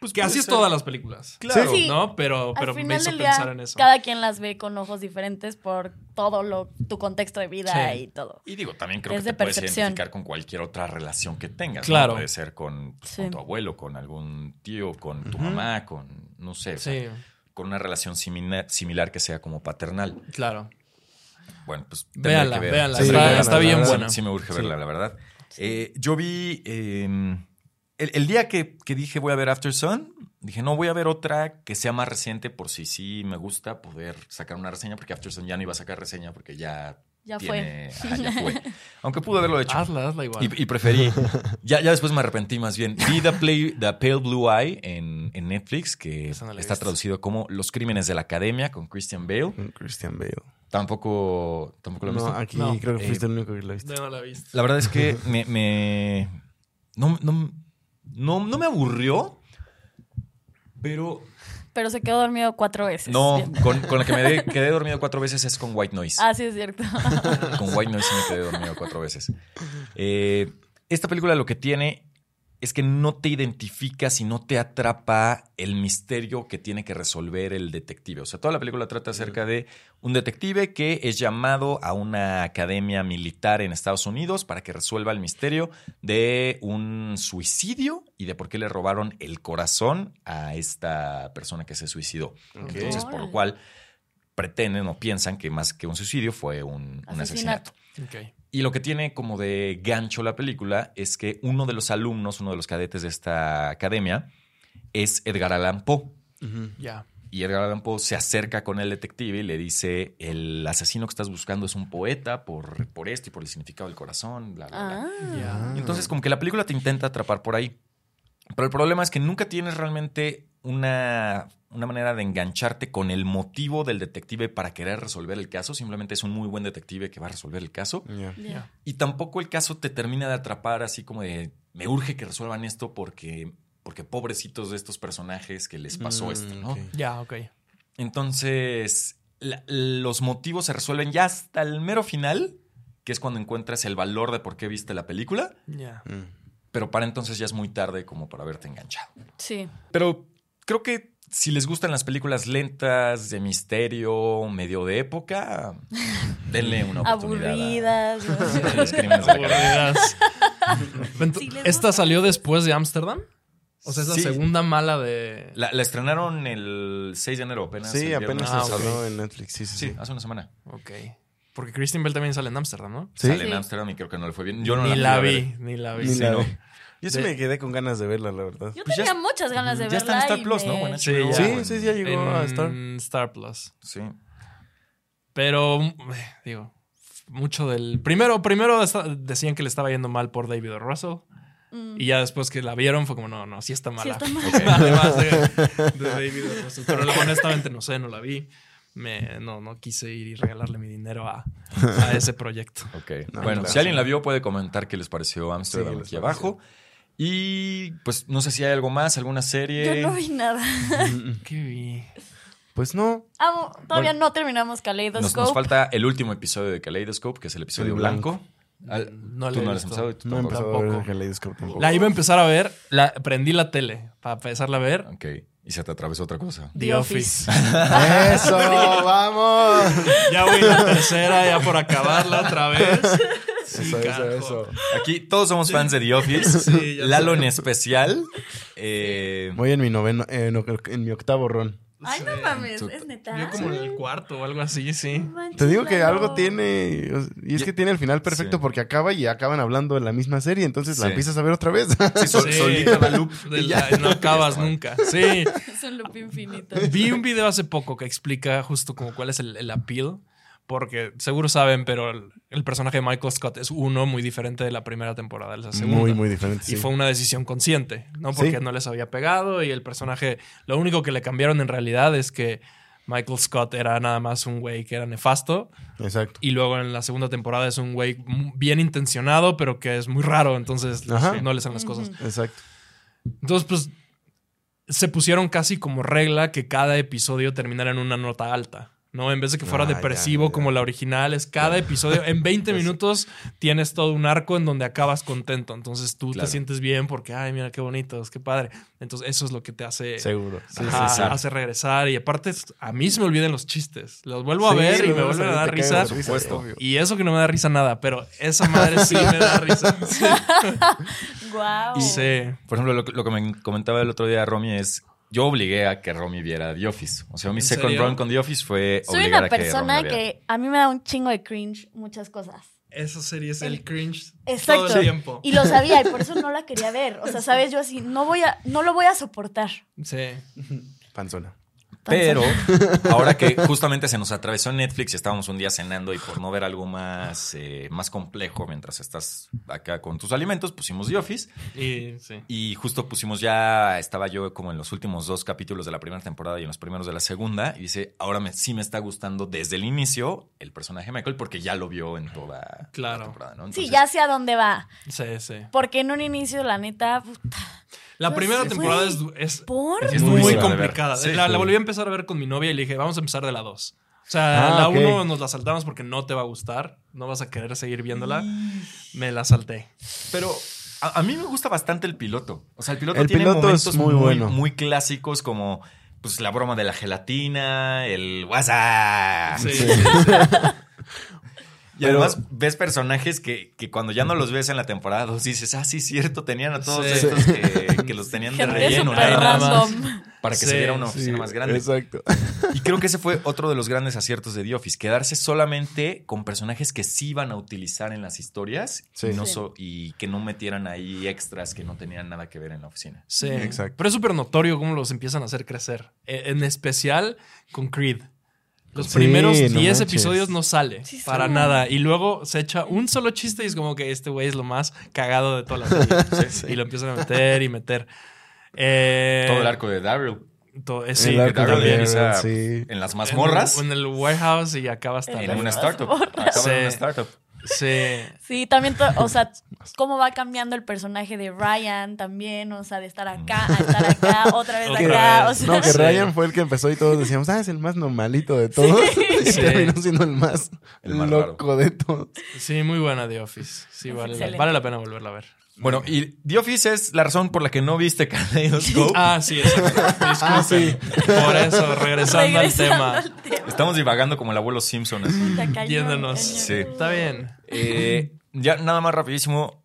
Pues que así es todas las películas. Claro. Sí. ¿No? Pero, pero me hizo pensar día, en eso. cada quien las ve con ojos diferentes por todo lo, tu contexto de vida Sí. y todo. Y digo, también creo Es que te puedes identificar con cualquier otra relación que tengas. ¿no? Claro. Puede ser con, pues, Sí. con tu abuelo, con algún tío, con tu mamá, con, no sé, o sea, con una relación simina- similar que sea como paternal. claro. Bueno, pues Véanla, que ver. véanla. Sí, está, está bien verdad. buena. Sí, me urge Sí. verla, la verdad. Eh, yo vi. eh, el, el día que, que dije voy a ver After Sun, dije no voy a ver otra que sea más reciente por si sí me gusta poder sacar una reseña, porque After Sun ya no iba a sacar reseña porque ya. Ya tiene- Ajá, ya fue. Aunque pude haberlo hecho. Hazla, hazla igual. Y, y preferí. Ya, ya después me arrepentí más bien. Vi The, Play- The Pale Blue Eye en, en Netflix, que no está traducido como Los Crímenes de la Academia con Christian Bale. Con Christian Bale. Tampoco, tampoco lo he No, visto. aquí No. creo que Eh, fuiste el único que lo viste. No, no la he visto. La verdad es que me. me- no, no, no, no me aburrió, pero. Pero se quedó dormido cuatro veces. No, con, con la que me de- quedé dormido cuatro veces es con White Noise. Ah, sí, es cierto. Con White Noise me quedé dormido cuatro veces. Eh, esta película lo que tiene es que no te identificas y no te atrapa el misterio que tiene que resolver el detective. O sea, toda la película trata acerca de un detective que es llamado a una academia militar en Estados Unidos para que resuelva el misterio de un suicidio y de por qué le robaron el corazón a esta persona que se suicidó. Entonces, por lo cual pretenden o piensan que más que un suicidio fue un, un asesinato. Asesinato. Ok. Y lo que tiene como de gancho la película es que uno de los alumnos, uno de los cadetes de esta academia, es Edgar Allan Poe. Ya. Y Edgar Allan Poe se acerca con el detective y le dice, el asesino que estás buscando es un poeta por, por esto y por el significado del corazón, bla, bla, bla. Ah. Ya. Y entonces como que la película te intenta atrapar por ahí. Pero el problema es que nunca tienes realmente una, una manera de engancharte con el motivo del detective para querer resolver el caso. Simplemente es un muy buen detective que va a resolver el caso. Y tampoco el caso te termina de atrapar así como de, me urge que resuelvan esto porque, porque pobrecitos de estos personajes que les pasó Mm, esto, ¿no? ok. Ya, ok. Entonces, la- los motivos se resuelven ya hasta el mero final, que es cuando encuentras el valor de por qué viste la película, Ya. Mm. pero para entonces ya es muy tarde como para haberte enganchado. Sí. Pero creo que si les gustan las películas lentas, de misterio, medio de época, denle una oportunidad. Aburridas. Academia. Aburridas. Sí, ¿Esta gusta. salió después de Ámsterdam? O sea, es la Sí. segunda mala de. La, la estrenaron el 6 de enero apenas. Sí, el apenas Ah, se salió en Netflix. Sí, sí, Sí, sí. hace una semana. Ok. Porque Christian Bell también sale en Ámsterdam, ¿no? ¿Sí? Sale en Sí. Amsterdam y creo que no le fue bien. Yo no ni la, vi, ni la vi. Ni Sí, la no. vi. Yo sí De- me quedé con ganas de verla, la verdad. Yo Pues ya tenía muchas ganas de ya está en verla. Star Plus, ¿no? Bueno, Sí, ya. Sí, sí, ya llegó a estar. En Star Plus. Sí. Pero, mm, digo, mucho del. Primero, primero decían que le estaba yendo mal por David. Russell. Mm. Y ya después que la vieron fue como, no, no, sí está mala. está mala. Además de, de David. Russell. Pero honestamente no sé, no la vi. Me, no, no quise ir y regalarle mi dinero a, a ese proyecto. Ok. No, bueno, si alguien la vio, puede comentar qué les pareció Amsterdam Sí, aquí abajo. Y pues no sé si hay algo más, alguna serie. Yo no vi nada. ¿Qué vi? Pues no. Amo, todavía Bueno, no terminamos Kaleidoscope. nos falta el último episodio de Kaleidoscope, que es el episodio El blanco. blanco. Al- No tú no lo has empezado y tú No tampoco. empezado a ver. Kaleidoscope tampoco. La iba a empezar a ver, la, prendí la tele para empezarla a ver. Ok. Y se te atravesó otra cosa. The, Office. ¡Eso! ¡Vamos! ya voy la tercera, ya por acabarla otra vez. Sí, Eso, eso, carajo. eso. Aquí todos somos fans de The Office. Sí, Lalo en especial. Eh, Voy en mi noveno, eh, no, en mi octavo ron. Ay, no mames, es neta. Yo como en el cuarto o algo así, sí. Te digo que algo tiene. Y es que tiene el final perfecto Sí. porque acaba y acaban hablando de la misma serie. Entonces la empiezas a ver otra vez. sí, sol- Sí. solita la loop. De la- no acabas nunca. Sí. Es un loop infinito. Vi un video hace poco que explica justo como cuál es el, el appeal. Porque seguro saben, pero el, el personaje de Michael Scott es uno muy diferente de la primera temporada, de la segunda. Muy, muy diferente. Y sí. fue una decisión consciente, ¿no? Porque Sí. no les había pegado y el personaje, lo único que le cambiaron en realidad es que Michael Scott era nada más un güey que era nefasto Exacto. y luego en la segunda temporada es un güey bien intencionado, pero que es muy raro, entonces Ajá. no le salen las cosas. Exacto. Entonces, pues se pusieron casi como regla que cada episodio terminara en una nota alta. ¿No? En vez de que fuera Ah, depresivo ya. como la original, es cada episodio. En 20 minutos tienes todo un arco en donde acabas contento. Entonces tú Claro. te sientes bien porque, ay, mira qué bonitos, qué padre. Entonces eso es lo que te hace, Seguro. Ajá, sí, sí. hace regresar. Y aparte, a mí se me olvidan los chistes. Los vuelvo a Sí, ver y me vuelven a dar risa. Por supuesto. obvio. Y eso que no me da risa nada, pero esa madre sí me da risa. Sí. Guau. Sí. Por ejemplo, lo, que- lo que me comentaba el otro día Romy es. Yo obligué a que Romy viera The Office. O sea, mi ¿En second serio? run con The Office fue Soy obligar una a que persona Romy la viera. que a mí me da un chingo de cringe muchas cosas. Esa serie es el cringe Exacto. todo el tiempo. Y lo sabía y por eso no la quería ver. O sea, sabes, yo así, no voy a, no lo voy a soportar. Sí. Panzona. Pero ahora que justamente se nos atravesó Netflix y estábamos un día cenando y por no ver algo más, eh, más complejo mientras estás acá con tus alimentos, pusimos The Office Y sí. y justo pusimos ya, estaba yo como en los últimos dos capítulos de la primera temporada y en los primeros de la segunda y dice, ahora me, sí me está gustando desde el inicio el personaje de Michael porque ya lo vio en toda Claro. la temporada, ¿no? Sí, ya sé a dónde va. Sí, sí. Porque en un inicio, la neta, puta, La Pues, primera temporada es, es, ¿por? es muy complicada. Sí. la, la volví a empezar a ver con mi novia y le dije, vamos a empezar de la 2. O sea, Ah, la ok. 1 nos la saltamos porque no te va a gustar. No vas a querer seguir viéndola. Me la salté. Pero a, a mí me gusta bastante el piloto. O sea, el piloto El tiene piloto es momentos muy muy, bueno. muy clásicos como pues la broma de la gelatina, el WhatsApp. Sí. Y además ves personajes que, que cuando ya no los ves en la temporada 2 dices, ah, sí, cierto, tenían a todos Sí. estos que, que los tenían de relleno, nada más, random. para que Sí, se viera una sí, oficina más grande. Exacto. Y creo que ese fue otro de los grandes aciertos de The Office, quedarse solamente con personajes que sí iban a utilizar en las historias Sí. y, no Sí. so- y que no metieran ahí extras que no tenían nada que ver en la oficina. Sí. Exacto. Pero es súper notorio cómo los empiezan a hacer crecer. E- En especial con Creed. Los Sí, primeros no 10 manches. episodios no sale Sí, para sí. nada. Y luego se echa un solo chiste y es como que este güey es lo más cagado de toda la serie. Y lo empiezan a meter y meter. Eh, Todo el arco de Daryl. to- eh, sí, El que arco Daryl de empieza Daryl, sí. en las en- mazmorras, En, el warehouse y acaba hasta En en, una startup. Acaba en una startup. Sí. Sí, también, o sea, cómo va cambiando el personaje de Ryan también, o sea, de estar acá a estar acá, otra vez Otra acá, vez. o sea, No, que Sí. Ryan fue el que empezó y todos decíamos, ah, es el más normalito de todos. Y Sí. terminó siendo el más, El más loco de todos. Sí, muy buena The Office. Sí, vale, vale la pena volverla a ver. Bueno, y The Office es la razón por la que no viste Kaleidoscope. Ah, sí, exacto. Sí. Por eso, regresando, al tema. al tema. Estamos divagando como el abuelo Simpson. cañón. Sí. Está bien. Eh, ya nada más rapidísimo.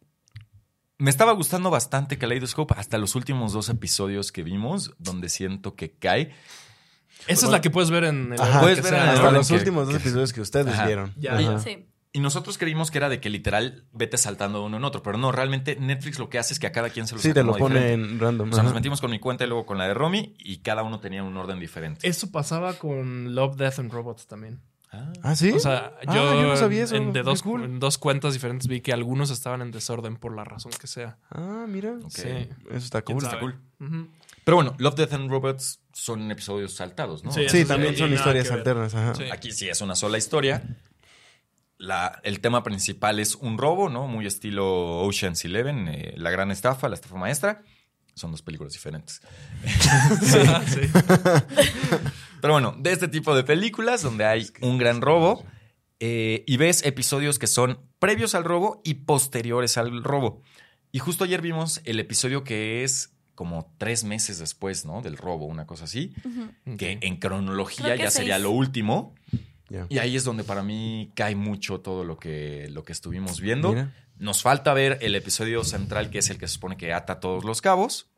Me estaba gustando bastante Kaleidoscope hasta los últimos dos episodios que vimos, donde siento que cae. Esa es la que puedes ver en el Ajá. Puedes ver en el. Hasta los que- últimos dos episodios que ustedes Ajá. vieron. Ya, Ajá. Sí. Y nosotros creímos que era de que literal vete saltando de uno en otro, pero no, realmente Netflix lo que hace es que a cada quien se lo Sí, te lo pone diferente. en random. O sea, nos metimos con mi cuenta y luego con la de Romy y cada uno tenía un orden diferente. Eso pasaba con Love, Death and Robots también. Ah. ¿Ah, sí? O sea, Ah, yo, yo no sabía eso. En, de dos, cool. en dos cuentas diferentes vi que algunos estaban en desorden por la razón que sea. Ah, mira. Sí. Eso está ¿Quién cool. sabe? cool. Ujú. Pero bueno, Love, Death and Robots son episodios saltados, ¿no? Sí, Sí, Eso también sí, son historias alternas. Ajá. Sí. Aquí sí es una sola historia. La, el tema principal es un robo, ¿no? Muy estilo Ocean's Eleven, eh, La Gran Estafa, La Estafa Maestra. Son dos películas diferentes. Sí. Pero bueno, de este tipo de películas donde hay un gran robo eh, y ves episodios que son previos al robo y posteriores al robo. Y justo ayer vimos el episodio que es como tres meses después, ¿no? Del robo, una cosa así, que en cronología ya sería lo último. Y ahí es donde para mí cae mucho todo lo que, lo que estuvimos viendo. Mira. Nos falta ver el episodio central, que es el que se supone que ata todos los cabos.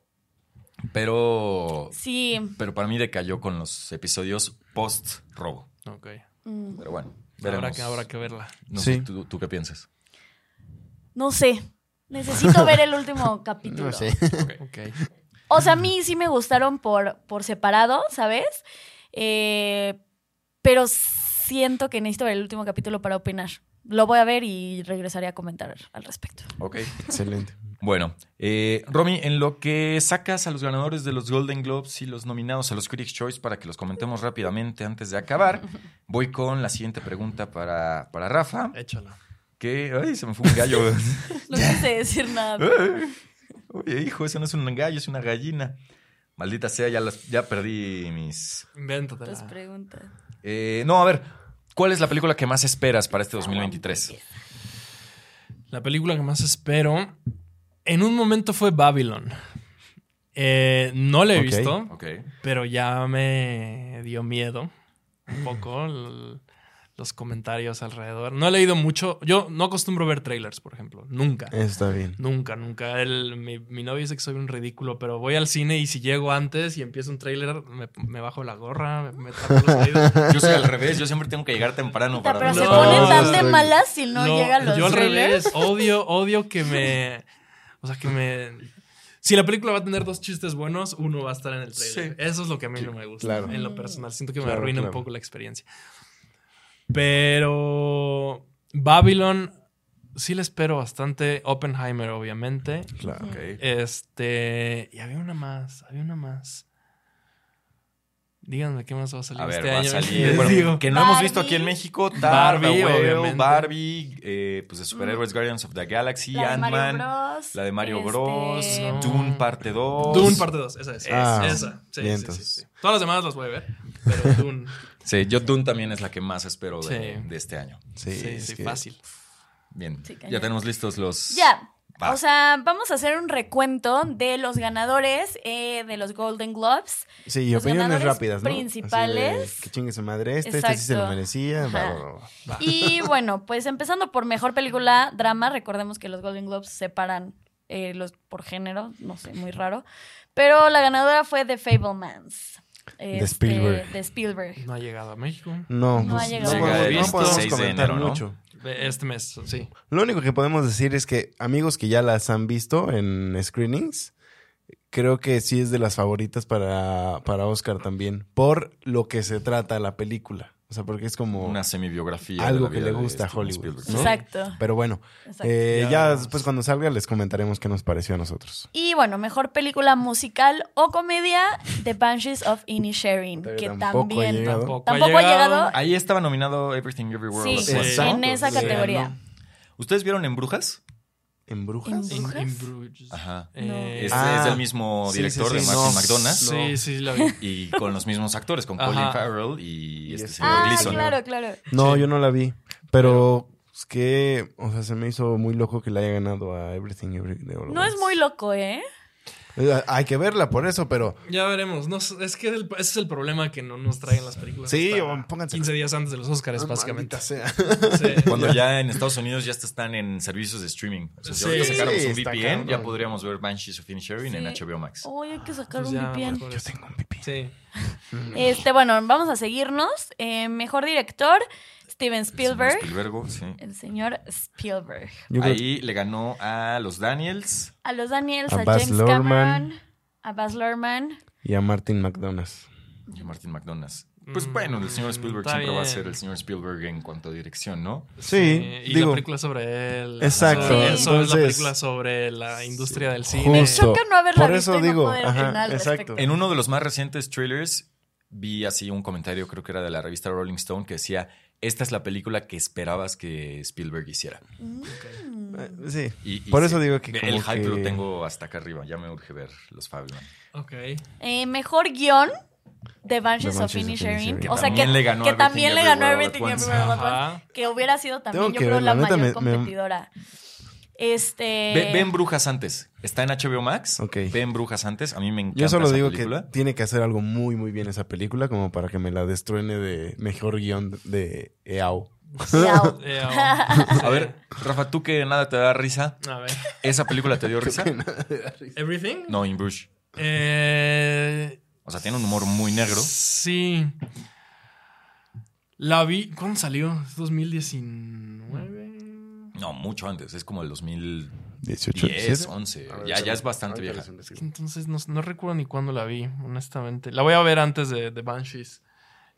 Pero, Sí. pero para mí decayó con los episodios post-robo. Ok. mm, Pero bueno, Habrá veremos. que, habrá que verla. No Sí. sé, ¿tú, tú qué piensas? No sé. Necesito ver el último capítulo. No sé. Ok. O sea, a mí sí me gustaron por, por separado, ¿sabes? Eh, pero siento que necesito ver el último capítulo para opinar. Lo voy a ver y regresaré a comentar al respecto. Ok. Excelente. Bueno, eh, Romy, en lo que sacas a los ganadores de los Golden Globes y los nominados a los Critics' Choice para que los comentemos rápidamente antes de acabar, voy con la siguiente pregunta para, para Rafa. Échala. Que, ay, se me fue un gallo. No quise decir nada. Oye, hijo, eso no es un gallo, es una gallina. Maldita sea, ya, las, ya perdí mis... Invéntatela. Tus preguntas. Eh, no, a ver, ¿cuál es la película que más esperas para este 2023? La película que más espero. En un momento fue Babylon. Eh, no la he visto, pero ya me dio miedo un poco los comentarios alrededor. No he leído mucho. Yo no acostumbro ver trailers, por ejemplo. Nunca. Está bien. Nunca, nunca. Él, mi, mi novio dice que soy un ridículo, pero voy al cine y si llego antes y empieza un trailer, me, me bajo la gorra, me, me tapo los oídos. Yo soy al revés, yo siempre tengo que llegar temprano para Pero ver se No, ponen tan de malas si no, llegan los Yo al trailers. revés, odio, odio que me. O sea, que me. Si la película va a tener dos chistes buenos, uno va a estar en el trailer. Sí. Eso es lo que a mí no me gusta. claro. En lo personal. Siento que me Claro, arruina un poco la experiencia. Pero. Babylon. Sí le espero bastante. Oppenheimer, obviamente. Claro. Ok. Este. Y había una más. Había una más. Díganme qué más va a salir A ver, este va a año. salir. Les Bueno, digo. que no hemos visto aquí en México. Tar, Barbie, Whale, obviamente. Barbie, eh, pues de superhéroes Guardians of the Galaxy, La de Mario Ant-Man, Bros. la de Mario este, Bros, No. Dune parte 2. Dune parte 2. Esa es. Ah, esa. Sí, bien, sí, sí, sí. Todas las demás las voy a ver. Pero Dune. Sí, yo Dune también es la que más espero de, Sí. de este año. Sí, Sí, es sí, que- fácil. Bien, Sí, ya tenemos listos los... Ya. Va. O sea, vamos a hacer un recuento de los ganadores eh, de los Golden Globes. Sí, Los opiniones rápidas, ¿no? Principales. que chingue su madre este, este sí se lo merecía. Va. Y bueno, pues empezando por mejor película drama, recordemos que los Golden Globes separan eh, los por género, no sé, muy raro. Pero la ganadora fue The Fablemans. De Este, Spielberg. De Spielberg. No ha llegado a México. No, No ha llegado. no, Llega podemos- no podemos 26 de comentar enero, ¿no? mucho. De Este mes, sí. Lo único que podemos decir es que amigos que ya las han visto en screenings, creo que sí es de las favoritas para, para Oscar también, por lo que se trata la película. O sea, porque es como... Una semibiografía. Algo que le gusta a Hollywood. Exacto. Pero bueno, exacto. eh, Ya después cuando salga les comentaremos qué nos pareció a nosotros. Y bueno, mejor película musical o comedia, The Banshees of Inisherin, que tampoco ha también llegado. Tampoco, tampoco ha llegado. Ahí estaba nominado Everything Everywhere Sí. Exacto. en esa Sí. categoría. ¿Ustedes vieron En Brujas? ¿En Brujas? ¿En In, ¿Brujas? in Bruges. Ajá. Eh, Es, Ah. es del mismo director sí, sí, de Martin no. McDonagh. Sí, sí, la vi. Y con los mismos actores, con Ajá. Colin Farrell y este este señor Ah, Gleason. claro, claro. No, Sí. yo no la vi. Pero es que, o sea, se me hizo muy loco que le haya ganado a Everything. All at No es muy loco, ¿eh? Hay que verla por eso, pero Ya veremos. No, es que el- ese es el problema que no nos traen las películas. Sí, o pónganse- 15 días antes de los Oscars, Ah, básicamente. maldita sea. Sí. Cuando ya en Estados Unidos ya están en servicios de streaming. O sea, si Sí. ahorita sacáramos un VPN, ya podríamos ver Banshees of Inisherin en Sí. HBO Max. Hoy hay que sacar Pues un ya, VPN. Yo tengo un pipí. Sí. Este, bueno, vamos a seguirnos. Eh, mejor director, Steven Spielberg. Spielberg, sí. El señor Spielberg. Yo creo- Ahí le ganó a los Daniels. A los Daniels, A James. Cameron, a Baz Luhrmann. y a Martin McDonagh. Y a Martin McDonagh. Pues Mm, bueno, el señor Spielberg está siempre va a ser el señor Spielberg en cuanto a dirección, ¿no? Sí, Y digo- la película sobre él. Exacto, Sí. Eso es la entonces- película sobre la industria del cine. Me choca no haberla Por visto eso y no digo, poder ajá, exacto. En uno de los más recientes trailers vi así un comentario, creo que era de la revista Rolling Stone, que decía, esta es la película que esperabas que Spielberg hiciera. Mm. Sí. Y, y Por sí, eso digo que El como hype que- lo tengo hasta acá arriba, ya me urge ver los Fableman. Ok. Eh, mejor guion, The Banshees, The of Banshees of Inisherin. O sea, que, También le ganó que Everything también le ganó Everything Once. Everywhere All at Once, Ajá. Que hubiera sido también, Tengo yo creo, ver, la la mayor me- me- competidora. Este. Ve, ven Brujas antes. Está en HBO Max. Ok. Ven Brujas antes. A mí me encanta Yo solo esa digo película. que tiene que hacer algo muy, muy bien esa película como para que me la destruene de mejor guion de EAO. Eh, oh. A ver, Rafa, tú que nada te da risa, A ver. ¿esa película te dio risa? ¿Everything? No, In Bruges. Eh, O sea, tiene un humor muy negro. Sí. La vi. ¿Cuándo salió? ¿Es 2019? No, mucho antes. Es como el 2010, 18, 17. 11. A ver, Ya, ya es bastante vieja. Entonces no, no recuerdo ni cuándo la vi, honestamente. La voy a ver antes de, de Banshees.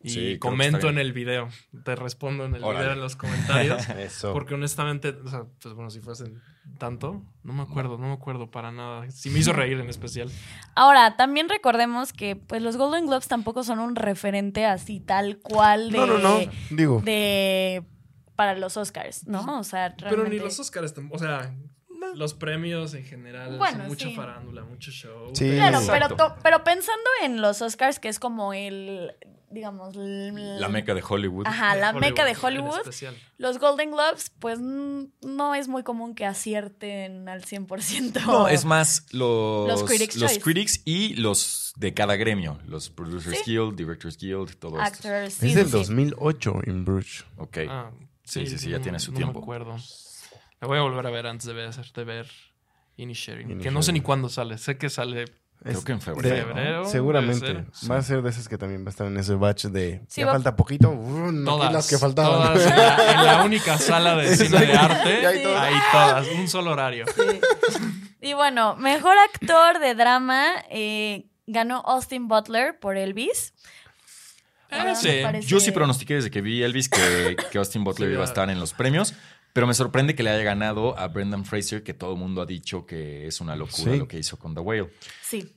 Y Sí, comento en el video. Te respondo en el Órale. video en los comentarios. Eso. Porque honestamente, o sea, pues bueno, si fuesen tanto, no me acuerdo, no me acuerdo para nada. Sí me hizo reír en especial. Ahora, también recordemos que pues los Golden Globes tampoco son un referente así tal cual de, No, no, no. Digo. de para los Oscars, ¿no? O sea, Pero ni realmente- los Oscars, o sea, los premios en general, Bueno, son mucha sí. farándula, mucho show. Sí. Claro, pero, pero pensando en los Oscars, que es como el, digamos, el- La meca de Hollywood. Ajá, la meca de en Hollywood. especial. Los Golden Globes, pues no es muy común que acierten al 100%. No, es más los, Los Critics' los critics y los de cada gremio. Los Producers Sí. Guild, Directors Guild, todo esto. Actors. sí, Es del sí. 2008 in Bruges. Ok. Ah, Sí, sí, sí, ya no- tiene su no tiempo. me acuerdo. La voy a volver a ver antes de ver, de ver Inisherin. Que no sé ni cuándo sale. Sé que sale. Creo Es que en de- febrero. Seguramente. Va a ser de esas que también va a estar en ese batch de. Sí, ya va- falta poquito. Uh, no, Todas. las que faltaban. Todas en la, en la única sala de cine de arte. Y ahí todas. Ahí todas. Un solo horario. Y bueno, mejor actor de drama eh, ganó Austin Butler por Elvis. Ah, sí. parece- Yo sí pronostiqué desde que vi Elvis que, que Austin Butler Sí, iba a estar en los premios. Pero me sorprende que le haya ganado a Brendan Fraser, que todo el mundo ha dicho que es una locura Sí. lo que hizo con The Whale. Sí.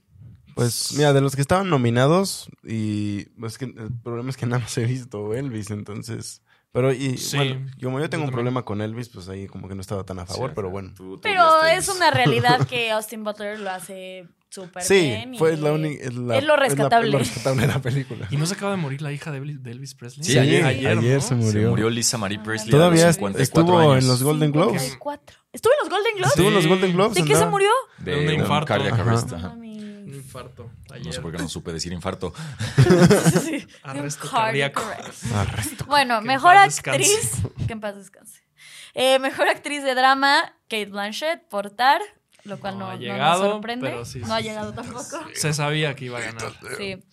Pues mira, de los que estaban nominados, y pues que el problema es que nada más he visto Elvis, entonces. Pero y Sí, bueno, como yo tengo yo un también. problema con Elvis, pues ahí como que no estaba tan a favor, Sí, pero bueno. tú- tú Pero es una realidad que Austin Butler lo hace súper Sí, bien. y fue la única. Es, la- es lo es la- rescatable. Es lo rescatable de la película. ¿Y no se acaba de morir la hija de Elvis, Presley? Sí, ayer- ayer, ¿no? se murió. Se murió Lisa Marie Presley. Todavía a los 54 estuvo años. en los Golden Globes. 54. ¿Estuvo en los Golden Globes? Estuvo en los Sí. Golden Globes. ¿De qué se murió? De un un infarto. arrest, ajá. Un infarto. Ayer. No sé por qué no supe decir infarto. Sí. Arresto cardíaco. arrest. Arresto. Bueno, Que mejor actriz. Que en paz descanse. Eh, mejor actriz de drama, Kate Blanchett por Tar, lo cual No no, ha no llegado, nos sorprende. pero sí, no ha llegado sí, tampoco. Se sabía que iba a ganar. Sí.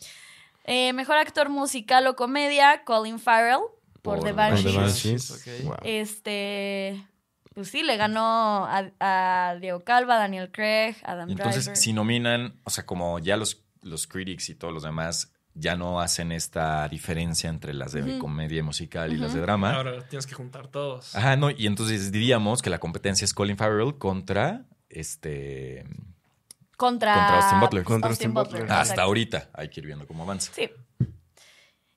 Eh, mejor actor musical o comedia, Colin Farrell por, Por The Banshees. The Banshees. Wow. Este. Pues sí, le ganó a, a Diego Calva, Daniel Craig, Adam entonces, Driver. si nominan, o sea, como ya los, los critics y todos los demás ya no hacen esta diferencia entre las de comedia musical y las de drama. Ahora tienes que juntar todos. Ajá, no, y entonces diríamos que la competencia es Colin Farrell contra este. Contra, Contra Austin Butler. Contra Austin Butler. Hasta exacto. ahorita. Hay que ir viendo cómo avanza. Sí.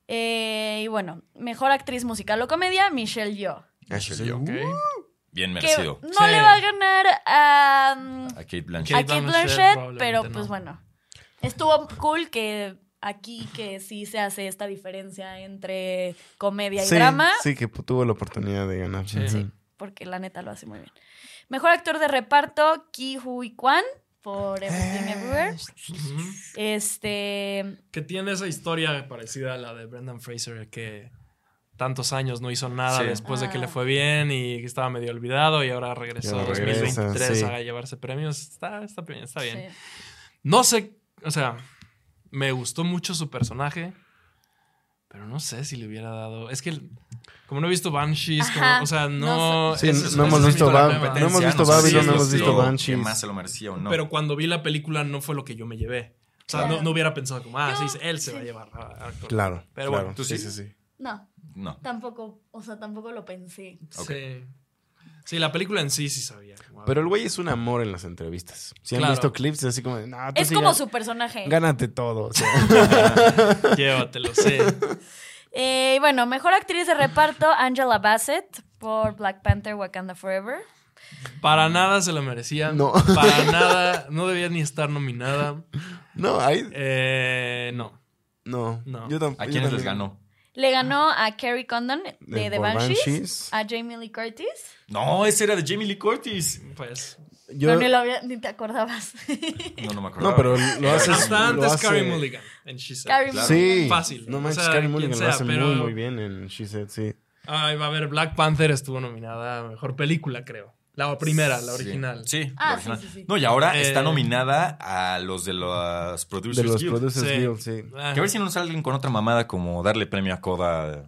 Eh, y bueno, mejor actriz musical o comedia, Michelle Yeoh. Ashley Yeoh. Ok. Bien Que merecido. no Sí. le va a ganar a, mm, A Kate a Blanchett. Kate Kate Blanchett, Blanchett, probablemente pero no. pues bueno. Estuvo cool que aquí que sí se hace esta diferencia entre comedia y Sí, drama. sí, que tuvo la oportunidad de ganar. Sí. Sí, porque la neta lo hace muy bien. Mejor actor de reparto, Ki Hui Kwan por Everything Everywhere. Ujú. Este. Que tiene esa historia parecida a la de Brendan Fraser, que tantos años no hizo nada Sí. después de que Ah. le fue bien y que estaba medio olvidado y ahora regresó en regresa, 2023 sí. a llevarse premios. Está, está bien, está bien. sí. No sé, o sea, me gustó mucho su personaje, pero no sé si le hubiera dado. Es que, como no he visto Banshees, como- o sea, no. Sí, es- no hemos visto. Bab- no hemos visto No sé Babylon, si no hemos visto Banshees. que más se lo merecía o no. Pero cuando vi la película no fue lo que yo me llevé. O sea, Claro. no, no hubiera pensado como, ah, Yo- sí, él se sí. va a llevar a actor. Claro. Pero claro. bueno, ¿tú sí, sí? sí. No, no. tampoco, o sea, tampoco lo pensé. Ok. Sí. Sí, la película en sí sí sabía. Pero el güey es un amor en las entrevistas. Si han visto clips, es así como, de, no, tú Es sí como su personaje. Gánate todo. o sea. Llévatelo, sí. Eh, y bueno, mejor actriz de reparto, Angela Bassett por Black Panther Wakanda Forever. Para nada se lo merecía. No. Para nada. No debía ni estar nominada. no, ahí. Eh, no. No. No. Yo ¿A quiénes les ganó? Le ganó a Carrie Condon de, De- The Banshees, Banshees. a Jamie Lee Curtis. No, ese era de Jamie Lee Curtis. Pues. Yo, No, ni, lo había- ni te acordabas. No, no me acuerdo. no, pero lo haces. Antes hace- Carrie Mulligan en She Said. Claro. Sí. Fácil. No O manches, sea, Carrie Mulligan sea, lo hace pero- muy, muy bien en She Said, sí. Ay, va a ver, Black Panther estuvo nominada a mejor película, creo. La primera, la Sí. original. Sí, la Ah, original. sí, sí, sí. No, y ahora Eh, está nominada a los de los Producers De los Guild. Producers Sí. Guild, sí. Ah, Que a ver si no salen con otra mamada como darle premio a Coda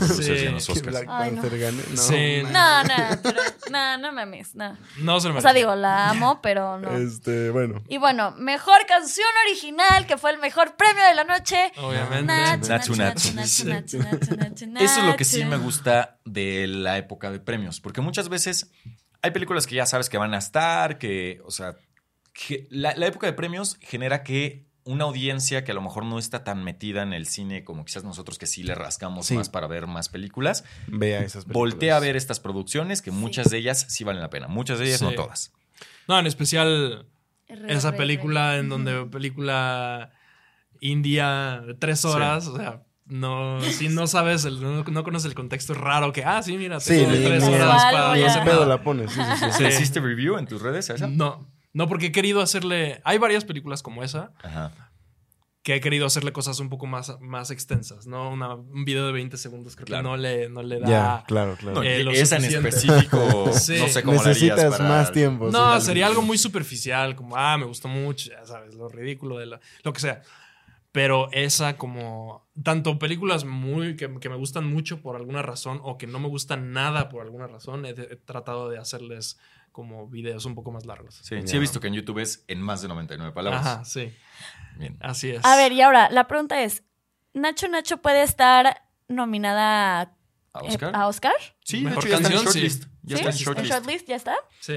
Sí. en los Que Oscars. Black Ay, no. Panther gane. No, Sí. No, no, pero, no, no mames, no. No se lo O sea, digo, la amo, pero no. Este, bueno. Y bueno, mejor canción original, que fue el mejor premio de la noche. Obviamente. Eso es lo que sí me gusta de la época de premios, porque muchas veces hay películas que ya sabes que van a estar, que, o sea, que la, la época de premios genera que una audiencia que a lo mejor no está tan metida en el cine como quizás nosotros que sí le rascamos Sí. más para ver más películas, Vea esas películas. voltea a ver estas producciones que muchas de ellas sí valen la pena, muchas de ellas Sí. no todas. No, en especial esa película en donde película india tres horas, o sea, no, si no sabes, el- no, no conoces el contexto es raro que, ah, sí, mira, Sí, tengo ni- tres horas para no hacer pedo la pones. Sí, sí, sí. Sí. ¿Hiciste review en tus redes a esa? No, no, porque he querido hacerle, hay varias películas como esa Ajá. que he querido hacerle cosas un poco más, más extensas, ¿no? Una- un video de 20 segundos creo Claro. que no le, no le da... Ya, claro, claro. No, Eh, lo esa en específico, Sí. no sé cómo la harías Necesitas para- más tiempo. No, sí. sería algo muy superficial, como, ah, me gustó mucho, ya sabes, lo ridículo de la, lo que sea. Pero esa como, tanto películas muy, que, que me gustan mucho por alguna razón o que no me gustan nada por alguna razón, he, he tratado de hacerles como videos un poco más largos. Sí, sí he visto que en YouTube es en más de 99 palabras. Ajá, sí, Bien. así es. A ver, y ahora, la pregunta es: ¿Nacho Nacho puede estar nominada ¿A Oscar? a Oscar? Sí, de Mejor hecho ya está en canción, sí. shortlist. Ya ¿Sí? está en shortlist. shortlist ya está? Sí.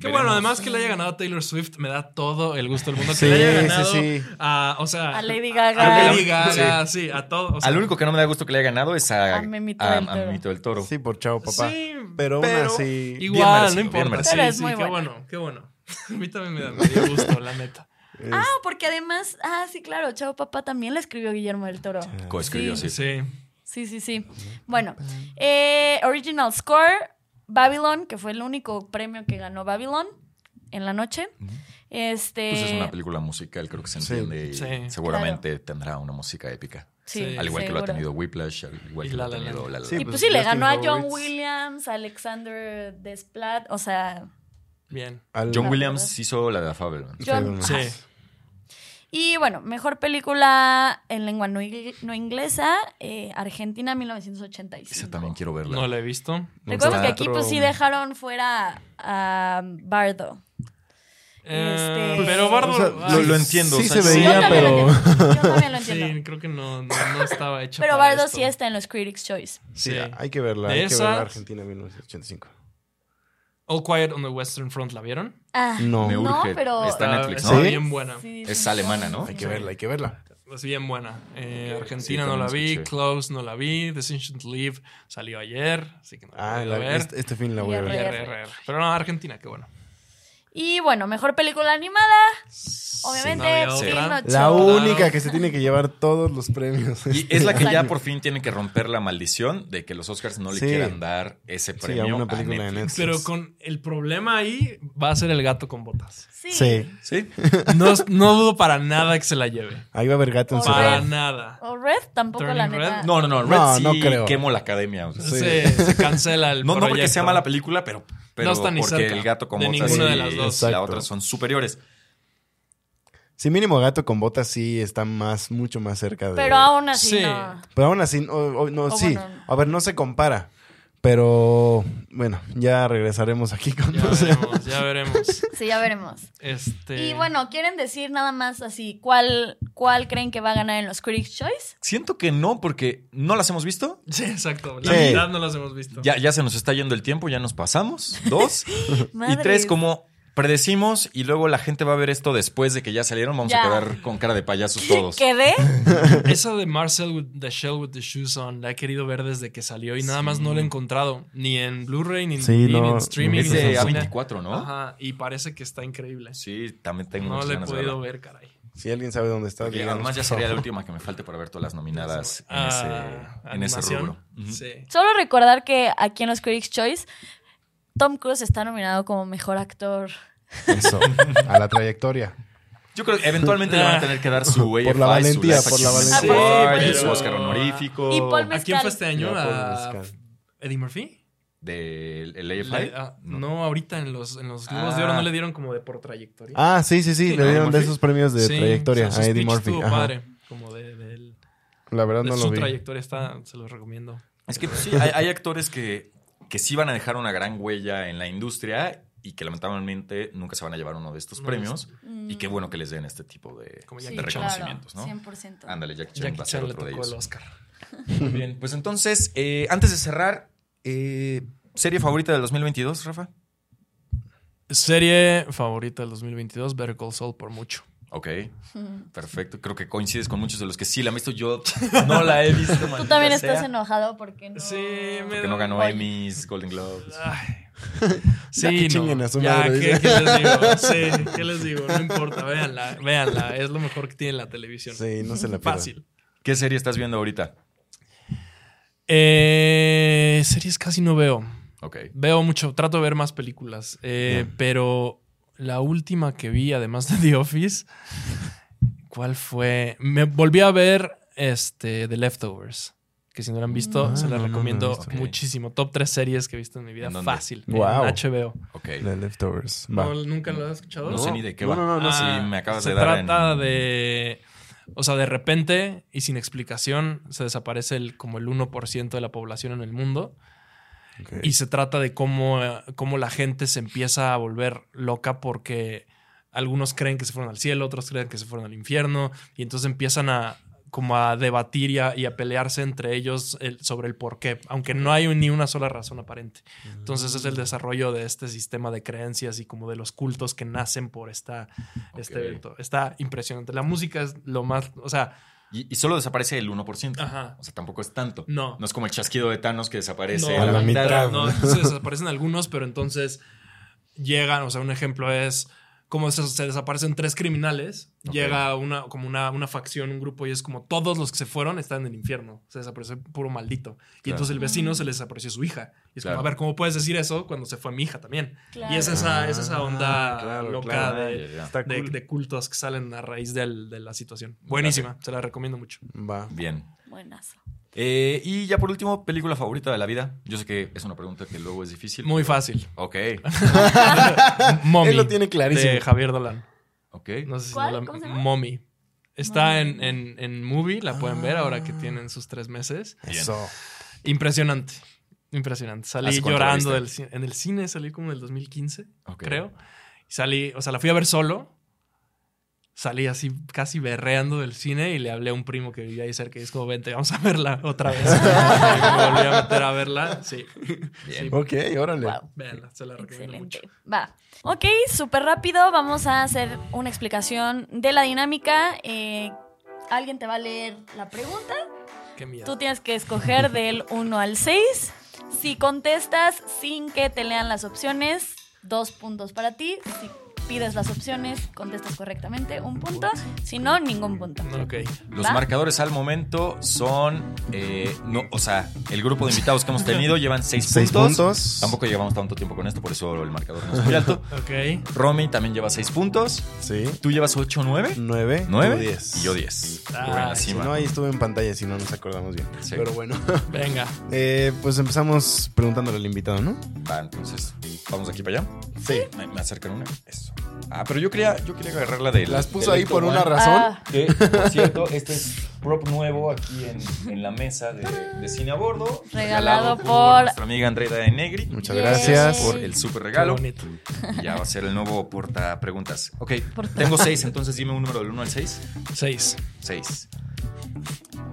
Qué Veremos. bueno, además que le haya ganado a Taylor Swift, me da todo el gusto del mundo. Que Sí, le haya sí, ganado sí. a, o sea, A Lady a Gaga. Lady Gaga, sí, a todo. o sea, Al único que no me da gusto que le haya ganado es a, A Memito a- del a. Memito del Toro. Sí, por chao, papá. Sí, pero aún pero- así. Igual, merecido, no importa. merecido. Sí, Pero es sí, muy qué bueno, qué bueno. A mí también me da, me dio gusto, la neta. es- Ah, porque además, ah, sí, claro, Chavo Papá también le escribió Guillermo del Toro. Coescribió, sí. Sí. Sí, sí, sí. Bueno, eh, Original Score, Babylon, que fue el único premio que ganó Babylon en la noche. Este. Pues es una película musical, creo que se Sí. entiende y Sí. seguramente tendrá una música épica. Sí, Sí. Al igual que lo ha tenido Whiplash, al igual Y que lo ha La tenido. La La Sí, Y pues, pues, sí, le ganó a John Roberts. Williams, Alexander Desplat, o sea. Bien. al- John Williams hizo la de la Fableman. John- Sí. Y bueno, mejor película en lengua no, no inglesa, eh, Argentina 1985. Esa también quiero verla. No la he visto. Recuerdo que aquí pues sí dejaron fuera a Bardo. Eh, Este- Pero Bardo. O sea, ay, lo- lo entiendo, Sí o sea, se. Yo veía, también, pero. lo entiendo, yo también lo entiendo. Sí, creo que no, no, no estaba hecha. Pero para Bardo esto. sí está en los Critics' Choice. Sí, Sí. hay que verla. De Hay que verla Argentina 1985. All Quiet on the Western Front, ¿la vieron? Ah, No. Me no, urge. pero. Está en Netflix, está ¿no? ¿Sí? bien buena. Sí, Es alemana. ¿no? Hay que verla, hay que verla. Es bien buena. Eh. Argentina Sí, no la vi, escuché. Close no la vi, Decision to Leave salió ayer, así que no la Ah, podido la- ver. este, este fin la voy a ver. Pero no, Argentina, qué bueno. Y bueno, mejor película animada. Obviamente, no. Pinocho. La única que se tiene que llevar todos los premios. Y es la que ya por fin tiene que romper la maldición de que los Oscars no le Sí. quieran dar ese Sí, premio a una a película de Netflix. Pero con el problema ahí va a ser el gato con botas. Sí. Sí. Sí. No, no dudo para nada que se la lleve. Ahí va a haber gato Por Para nada. O Red tampoco, la neta. Red. No, no, no. Red No, sí no creo. quemo la academia. o sea. Sí. Se, se cancela el No, no porque proyecto. sea mala película, pero, pero No está ni porque cerca el gato con de botas ninguna y de las dos. la Exacto. otra son superiores. Sí, mínimo gato con botas sí está más, mucho más cerca de. Pero aún así Sí. no. Pero aún así, o- o- no, O sí. bueno. A ver, no se compara. Pero bueno, ya regresaremos aquí con Ya veremos, ya veremos. Sí, ya veremos. Este... Y bueno, ¿quieren decir nada más así cuál, cuál creen que va a ganar en los Critics' Choice? Siento que no, porque no las hemos visto. Sí, exacto. La Sí. mitad no las hemos visto. Ya, ya se nos está yendo el tiempo, ya nos pasamos. Dos. y tres, como predecimos y luego la gente va a ver esto después de que ya salieron, vamos Ya. a quedar con cara de payasos todos. ¿Quedé? Esa de Marcel with the Shell with the Shoes on la he querido ver desde que salió y nada más no la he encontrado. Ni en Blu-ray, ni, Sí, ni no, en streaming. Es ni de en cine. A24, ¿no? Ajá, y parece que está increíble. Sí, también tengo No la he podido ver, caray. Si alguien sabe dónde está, díganos, además ya sería la última que me falte para ver todas las nominadas en, Ah, ese, en ese rubro. Sí. Solo recordar que aquí en los Critics' Choice, Tom Cruise está nominado como mejor actor. Eso, a la trayectoria. Yo creo que eventualmente le van a tener que dar su Por la valentía, su por la valentía. Ah, pues sí, su pero- Oscar honorífico. Y Paul ¿A quién fue este año? ¿A. Eddie Murphy? ¿Del el AFI? Le- ah, no. ahorita en los, en los Globos de Oro no le dieron como de por trayectoria. Ah, sí, sí, sí, Sí, le ¿no? dieron de esos premios de Sí, trayectoria o sea, a su Eddie Murphy. estuvo Ajá. padre, como de, de- La verdad de no su lo vi. trayectoria está, se los recomiendo. Es que pues, sí, hay, hay actores que, que sí van a dejar una gran huella en la industria y que lamentablemente nunca se van a llevar uno de estos No, premios. Mm. Y qué bueno que les den este tipo de, Como de Jackie Sí, reconocimientos, claro, ¿no? 100%. Ándale, Jackie Chan Jackie va a ser le otro de el ellos. Oscar. Muy bien, pues entonces, eh, antes de cerrar, eh, ¿serie favorita del 2022, Rafa? Serie favorita del 2022, Better Call Saul por mucho. Ok, perfecto. Creo que coincides con muchos de los que sí la han visto. Yo no la he visto. Tú también sea, estás enojado porque no. Sí, me Porque no ganó. Emmys, Golden Globes. Ay. Ya Sí, que no. a su ya, madre, ¿qué, dice. qué les digo? Sí, ¿qué les digo? No importa, véanla, véanla. Es lo mejor que tiene la televisión. Sí, no se la pierdan. Fácil. ¿Qué serie estás viendo ahorita? Eh, series casi no veo. Ok. Veo mucho, trato de ver más películas. Eh, Pero la última que vi, además de The Office, ¿cuál fue? Me volví a ver este, The Leftovers. Que si no la han visto, Mm. se la Ah, no, no, no recomiendo visto. muchísimo. Top 3 series que he visto en mi vida. Fácil. Wow. En HBO. Ok. The Leftovers. Va. No, ¿Nunca lo has escuchado? No sé ni de qué va. no, no, no sí, Ah, me acabas se de dar. en- trata de. O sea, de repente y sin explicación se desaparece el, como el 1% de la población en el mundo. Y se trata de cómo, cómo la gente se empieza a volver loca porque algunos creen que se fueron al cielo, otros creen que se fueron al infierno. Y entonces empiezan a como a debatir y a, y a pelearse entre ellos el- sobre el por qué, aunque no hay ni una sola razón aparente. Entonces es el desarrollo de este sistema de creencias y como de los cultos que nacen por esta, este evento. Está impresionante. La música es lo más, o sea, Y, y solo desaparece el 1%. Ajá. O sea, tampoco es tanto. no. No es como el chasquido de Thanos que desaparece No, a la, la mitad. mitad. No, se desaparecen algunos, pero entonces llegan, o sea, un ejemplo es como se, se desaparecen tres criminales, llega una, como una, una facción, un grupo, y es como todos los que se fueron están en el infierno. Se desaparece puro maldito. Y Claro. entonces el vecino se le desapareció su hija. Y es Claro. como, a ver, ¿cómo puedes decir eso cuando se fue mi hija también? Claro. Y es esa, es esa onda claro, loca de cultos que salen a raíz del- de la situación. Buenísima, se la recomiendo mucho. Va. Bien. Buenazo. Eh, y ya por último, película favorita de la vida. Yo sé que es una pregunta que luego es difícil. Muy pero- fácil. Ok. Mommy. Él lo tiene clarísimo. De Javier Dolan. Ok. No sé si ¿Cuál? no la- ¿Cómo se llama? Mommy. Está Mommy. en, en, en Movie, la pueden ver ahora que Ah. tienen sus tres meses. Eso. Impresionante. Impresionante. Salí ¿Hace cuánto la llorando del en el cine, salí como en el 2015, Ok. creo. Y salí, o sea, la fui a ver solo. Salí así casi berreando del cine y le hablé a un primo que vivía ahí cerca y es como, vente, vamos a verla otra vez. me volví a meter a verla. Sí. Bien. Sí, Ok, órale. Wow. véanla, se la recomiendo mucho. Excelente. Va. Ok, súper rápido. Vamos a hacer una explicación de la dinámica. Eh, Alguien te va a leer la pregunta. Qué miedo. Tú tienes que escoger del 1 al 6. Si contestas sin que te lean las opciones, dos puntos para ti. Si pides las opciones, contestas correctamente, un punto. Si no, ningún punto. Ok. Los ¿Va? marcadores al momento son. eh, no, o sea, el grupo de invitados que hemos tenido llevan seis, Seis puntos. puntos. Tampoco llevamos tanto tiempo con esto, por eso el marcador no es muy alto. Ok. Romy también lleva seis puntos. Sí. Tú llevas 8 o 9. Nueve. ¿Nueve? tú diez. Y yo 10. Ah, Si no, ahí estuve en pantalla, si no nos acordamos bien. Sí. Pero bueno. Venga. Eh, pues empezamos preguntándole al invitado, ¿no? Va, entonces, vamos de aquí para allá. Sí. Me, me acercan una. Eso. Ah, pero yo quería, yo quería agarrarla de Las puso ahí por una razón. Ah, Que, por cierto, este es prop nuevo aquí en, en la mesa de, de cine a bordo. Regalado por- nuestra amiga Andrea de Negri. Muchas Yay. gracias. Por el super Qué regalo. ya va a ser el nuevo porta preguntas. Ok, Porta- tengo seis, entonces dime un número del 1 al 6. Seis. 6.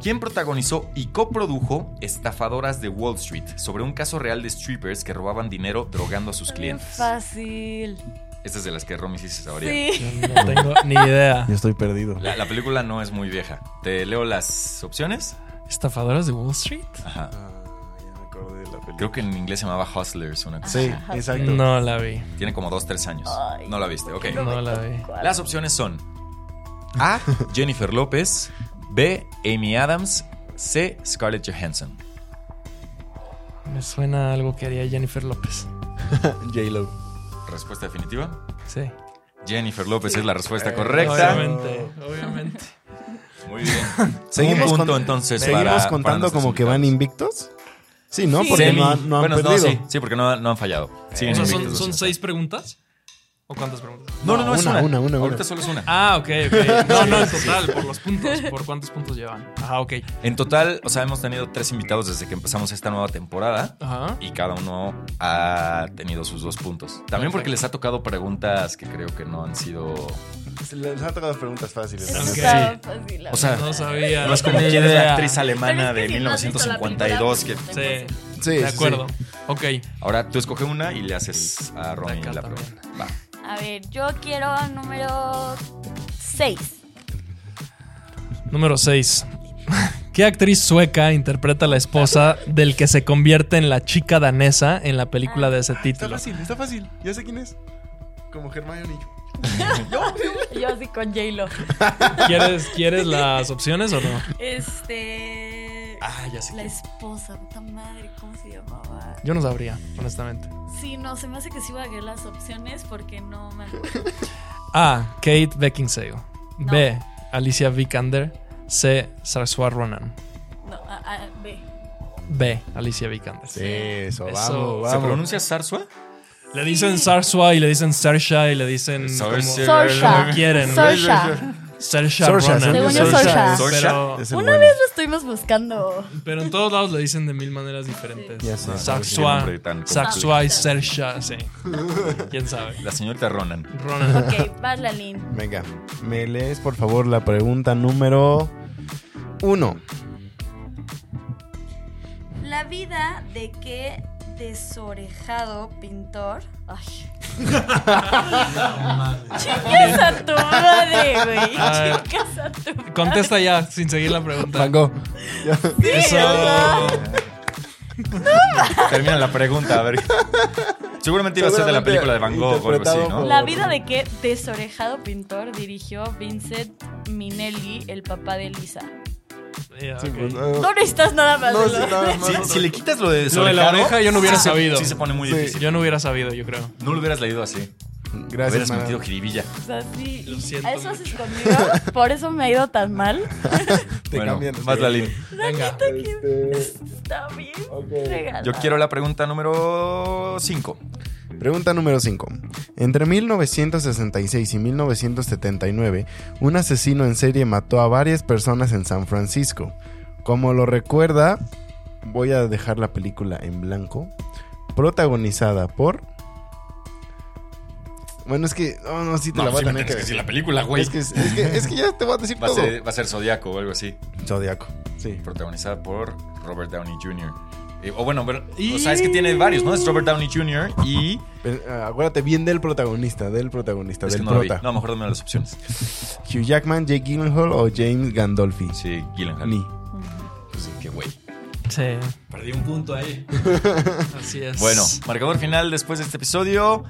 ¿Quién protagonizó y coprodujo Estafadoras de Wall Street sobre un caso real de strippers que robaban dinero drogando a sus clientes? fácil. Esta es de las que Romy sí se sabría. Sí. Yo no tengo ni idea. Yo estoy perdido. La, la película no es muy vieja. ¿Te leo las opciones? ¿Estafadoras de Wall Street? Ajá. Ah, ya me acordé de la película. Creo que en inglés se llamaba Hustlers. Una cosa. Sí, exacto. No la vi. Tiene como 2, 3 años. Ay. no la viste, ok. No la vi. Las opciones son A. Jennifer López. B. Amy Adams. C. Scarlett Johansson. Me suena algo que haría Jennifer López. J-Lo. Respuesta definitiva. Sí. Jennifer López es la respuesta Eh, correcta. Obviamente, obviamente. Muy bien. Seguimos Un punto con- entonces ¿Seguimos para- contando como que van invictos? Sí, ¿no? Sí. Porque Semi. no, han- no han bueno, perdido. no, sí, sí, porque no, no han fallado. O sea, son, son seis preguntas. ¿O cuántas preguntas? No, no, no, No, es una, una. una, una, Ahorita una. solo es una. Ah, ok, ok. No, no, en total, por los puntos. ¿Por cuántos puntos llevan? Ajá, ok. En total, o sea, hemos tenido tres invitados desde que empezamos esta nueva temporada. Ajá. Y cada uno ha tenido sus dos puntos. También porque les ha tocado preguntas que creo que no han sido. Les han tocado preguntas fáciles. Fácil. la O sea, No sabía. no es como quién es la actriz alemana de si no has visto la 1952. Que... Sí, Sí, de sí, acuerdo. Ok. Ahora tú escoge una y le haces a Romy la también. pregunta. Va. A ver, yo quiero número 6. Número 6. ¿Qué actriz sueca interpreta a la esposa del que se convierte en la chica danesa en la película de ese Está título? fácil, está fácil. Ya sé quién es. Como Hermione. Yo así con J-Lo. ¿Quieres, ¿Quieres las opciones o no? Este. Ah, ya sé La quién. esposa, puta madre, ¿cómo se llamaba? Yo no sabría, honestamente. Sí, no, se me hace que sí voy a ver las opciones porque no me acuerdo. A. Kate Beckinsale. No. B. Alicia Vikander. C. Sarswar Ronan. No, a, a- B. B. Alicia Vikander. Sí, eso, Eso. vamos, ¿Se pronuncia Sarsua? Le dicen Sarswa y le dicen Sarsha y le dicen como, Sarsha. Sorsha. como quieren. Sorsha. Sarsha Sorsha, Ronan. según yo, Sorsha. Pero, Es el Una bueno. vez lo estuvimos buscando. pero en todos lados le dicen de mil maneras diferentes. Ya sé. Qué Sarswa, nombre tan complejo. Sarswa y Sarsha, sí. ¿Quién sabe? La señorita Ronan. Ronan. Ok, vas, Lalín. Venga, me lees por favor la pregunta número uno. La vida de qué desorejado pintor. Ay. Chicas a tu madre, güey. Chicas a tu madre. Contesta ya, sin seguir la pregunta. Van Gogh. Eso. Termina la pregunta, a ver. Seguramente iba a ser de la película de Van Gogh o algo así, ¿no? La vida de qué desorejado pintor dirigió Vincent Minelli, el papá de Lisa. Ya, Sí, ok. pues, no, No necesitas nada más. no, de nada más. Si, si le quitas lo de Lo de la oreja yo no hubiera sí sabido. Sí se pone muy Sí. difícil. Yo no hubiera sabido, yo creo. No lo hubieras leído así. Gracias, hubieras metido jiribilla. O sea, sí. Lo siento ¿A eso mucho. haces conmigo? Por eso me ha ido tan mal. Te bueno, cambian. más Lalín. Venga. Está bien. regalada. Yo quiero la pregunta número 5. Pregunta número 5. Entre 1966 y 1979, un asesino en serie mató a varias personas en San Francisco. Como lo recuerda, voy a dejar la película en blanco. Protagonizada por... Bueno, es que... Oh, no, sí te la voy a tener que sí, decir. la película, güey. Es que, es, que, es que ya te voy a decir Va a todo. ser, va a ser Zodiaco o algo así. Zodiaco. Sí. Protagonizada por Robert Downey Jr. Eh, o bueno, pero- o sea, es que tiene varios, ¿no? Es Robert Downey Jr. y. Ah, acuérdate bien del protagonista, del protagonista, Es que del no la vi. No, mejor dame las opciones. Hugh Jackman, Jake Gyllenhaal o James Gandolfi. Sí, Gyllenhaal. Ni. Sí. Perdí un punto ahí. Así es. Bueno, marcador final después de este episodio.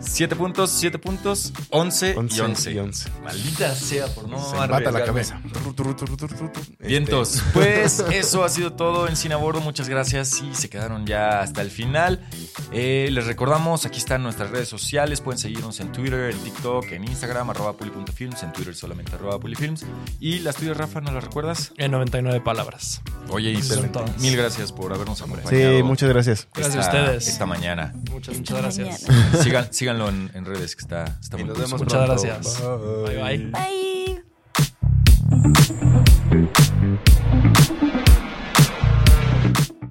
7 puntos, 7 puntos, 11, y 11 11. y 11. Maldita sea por no Se empata la cabeza. Tru. Este, Vientos. Pues eso ha sido todo en Cine a Bordo. Muchas gracias y se quedaron ya hasta el final. Eh, les recordamos, aquí están nuestras redes sociales. Pueden seguirnos en Twitter, en TikTok, en Instagram, arroba puli.films. En Twitter solamente arroba pulifilms. Y las tuyas, Rafa, ¿no las recuerdas? En 99 palabras. Oye, y Mil, gracias por habernos acompañado. Sí, muchas gracias. Gracias a ustedes. Esta mañana. Muchas, muchas gracias. Mañana. Sigan, síganlo en, en redes, que está, está Y muy nos vemos Muchas pronto. gracias. Bye, bye. Bye.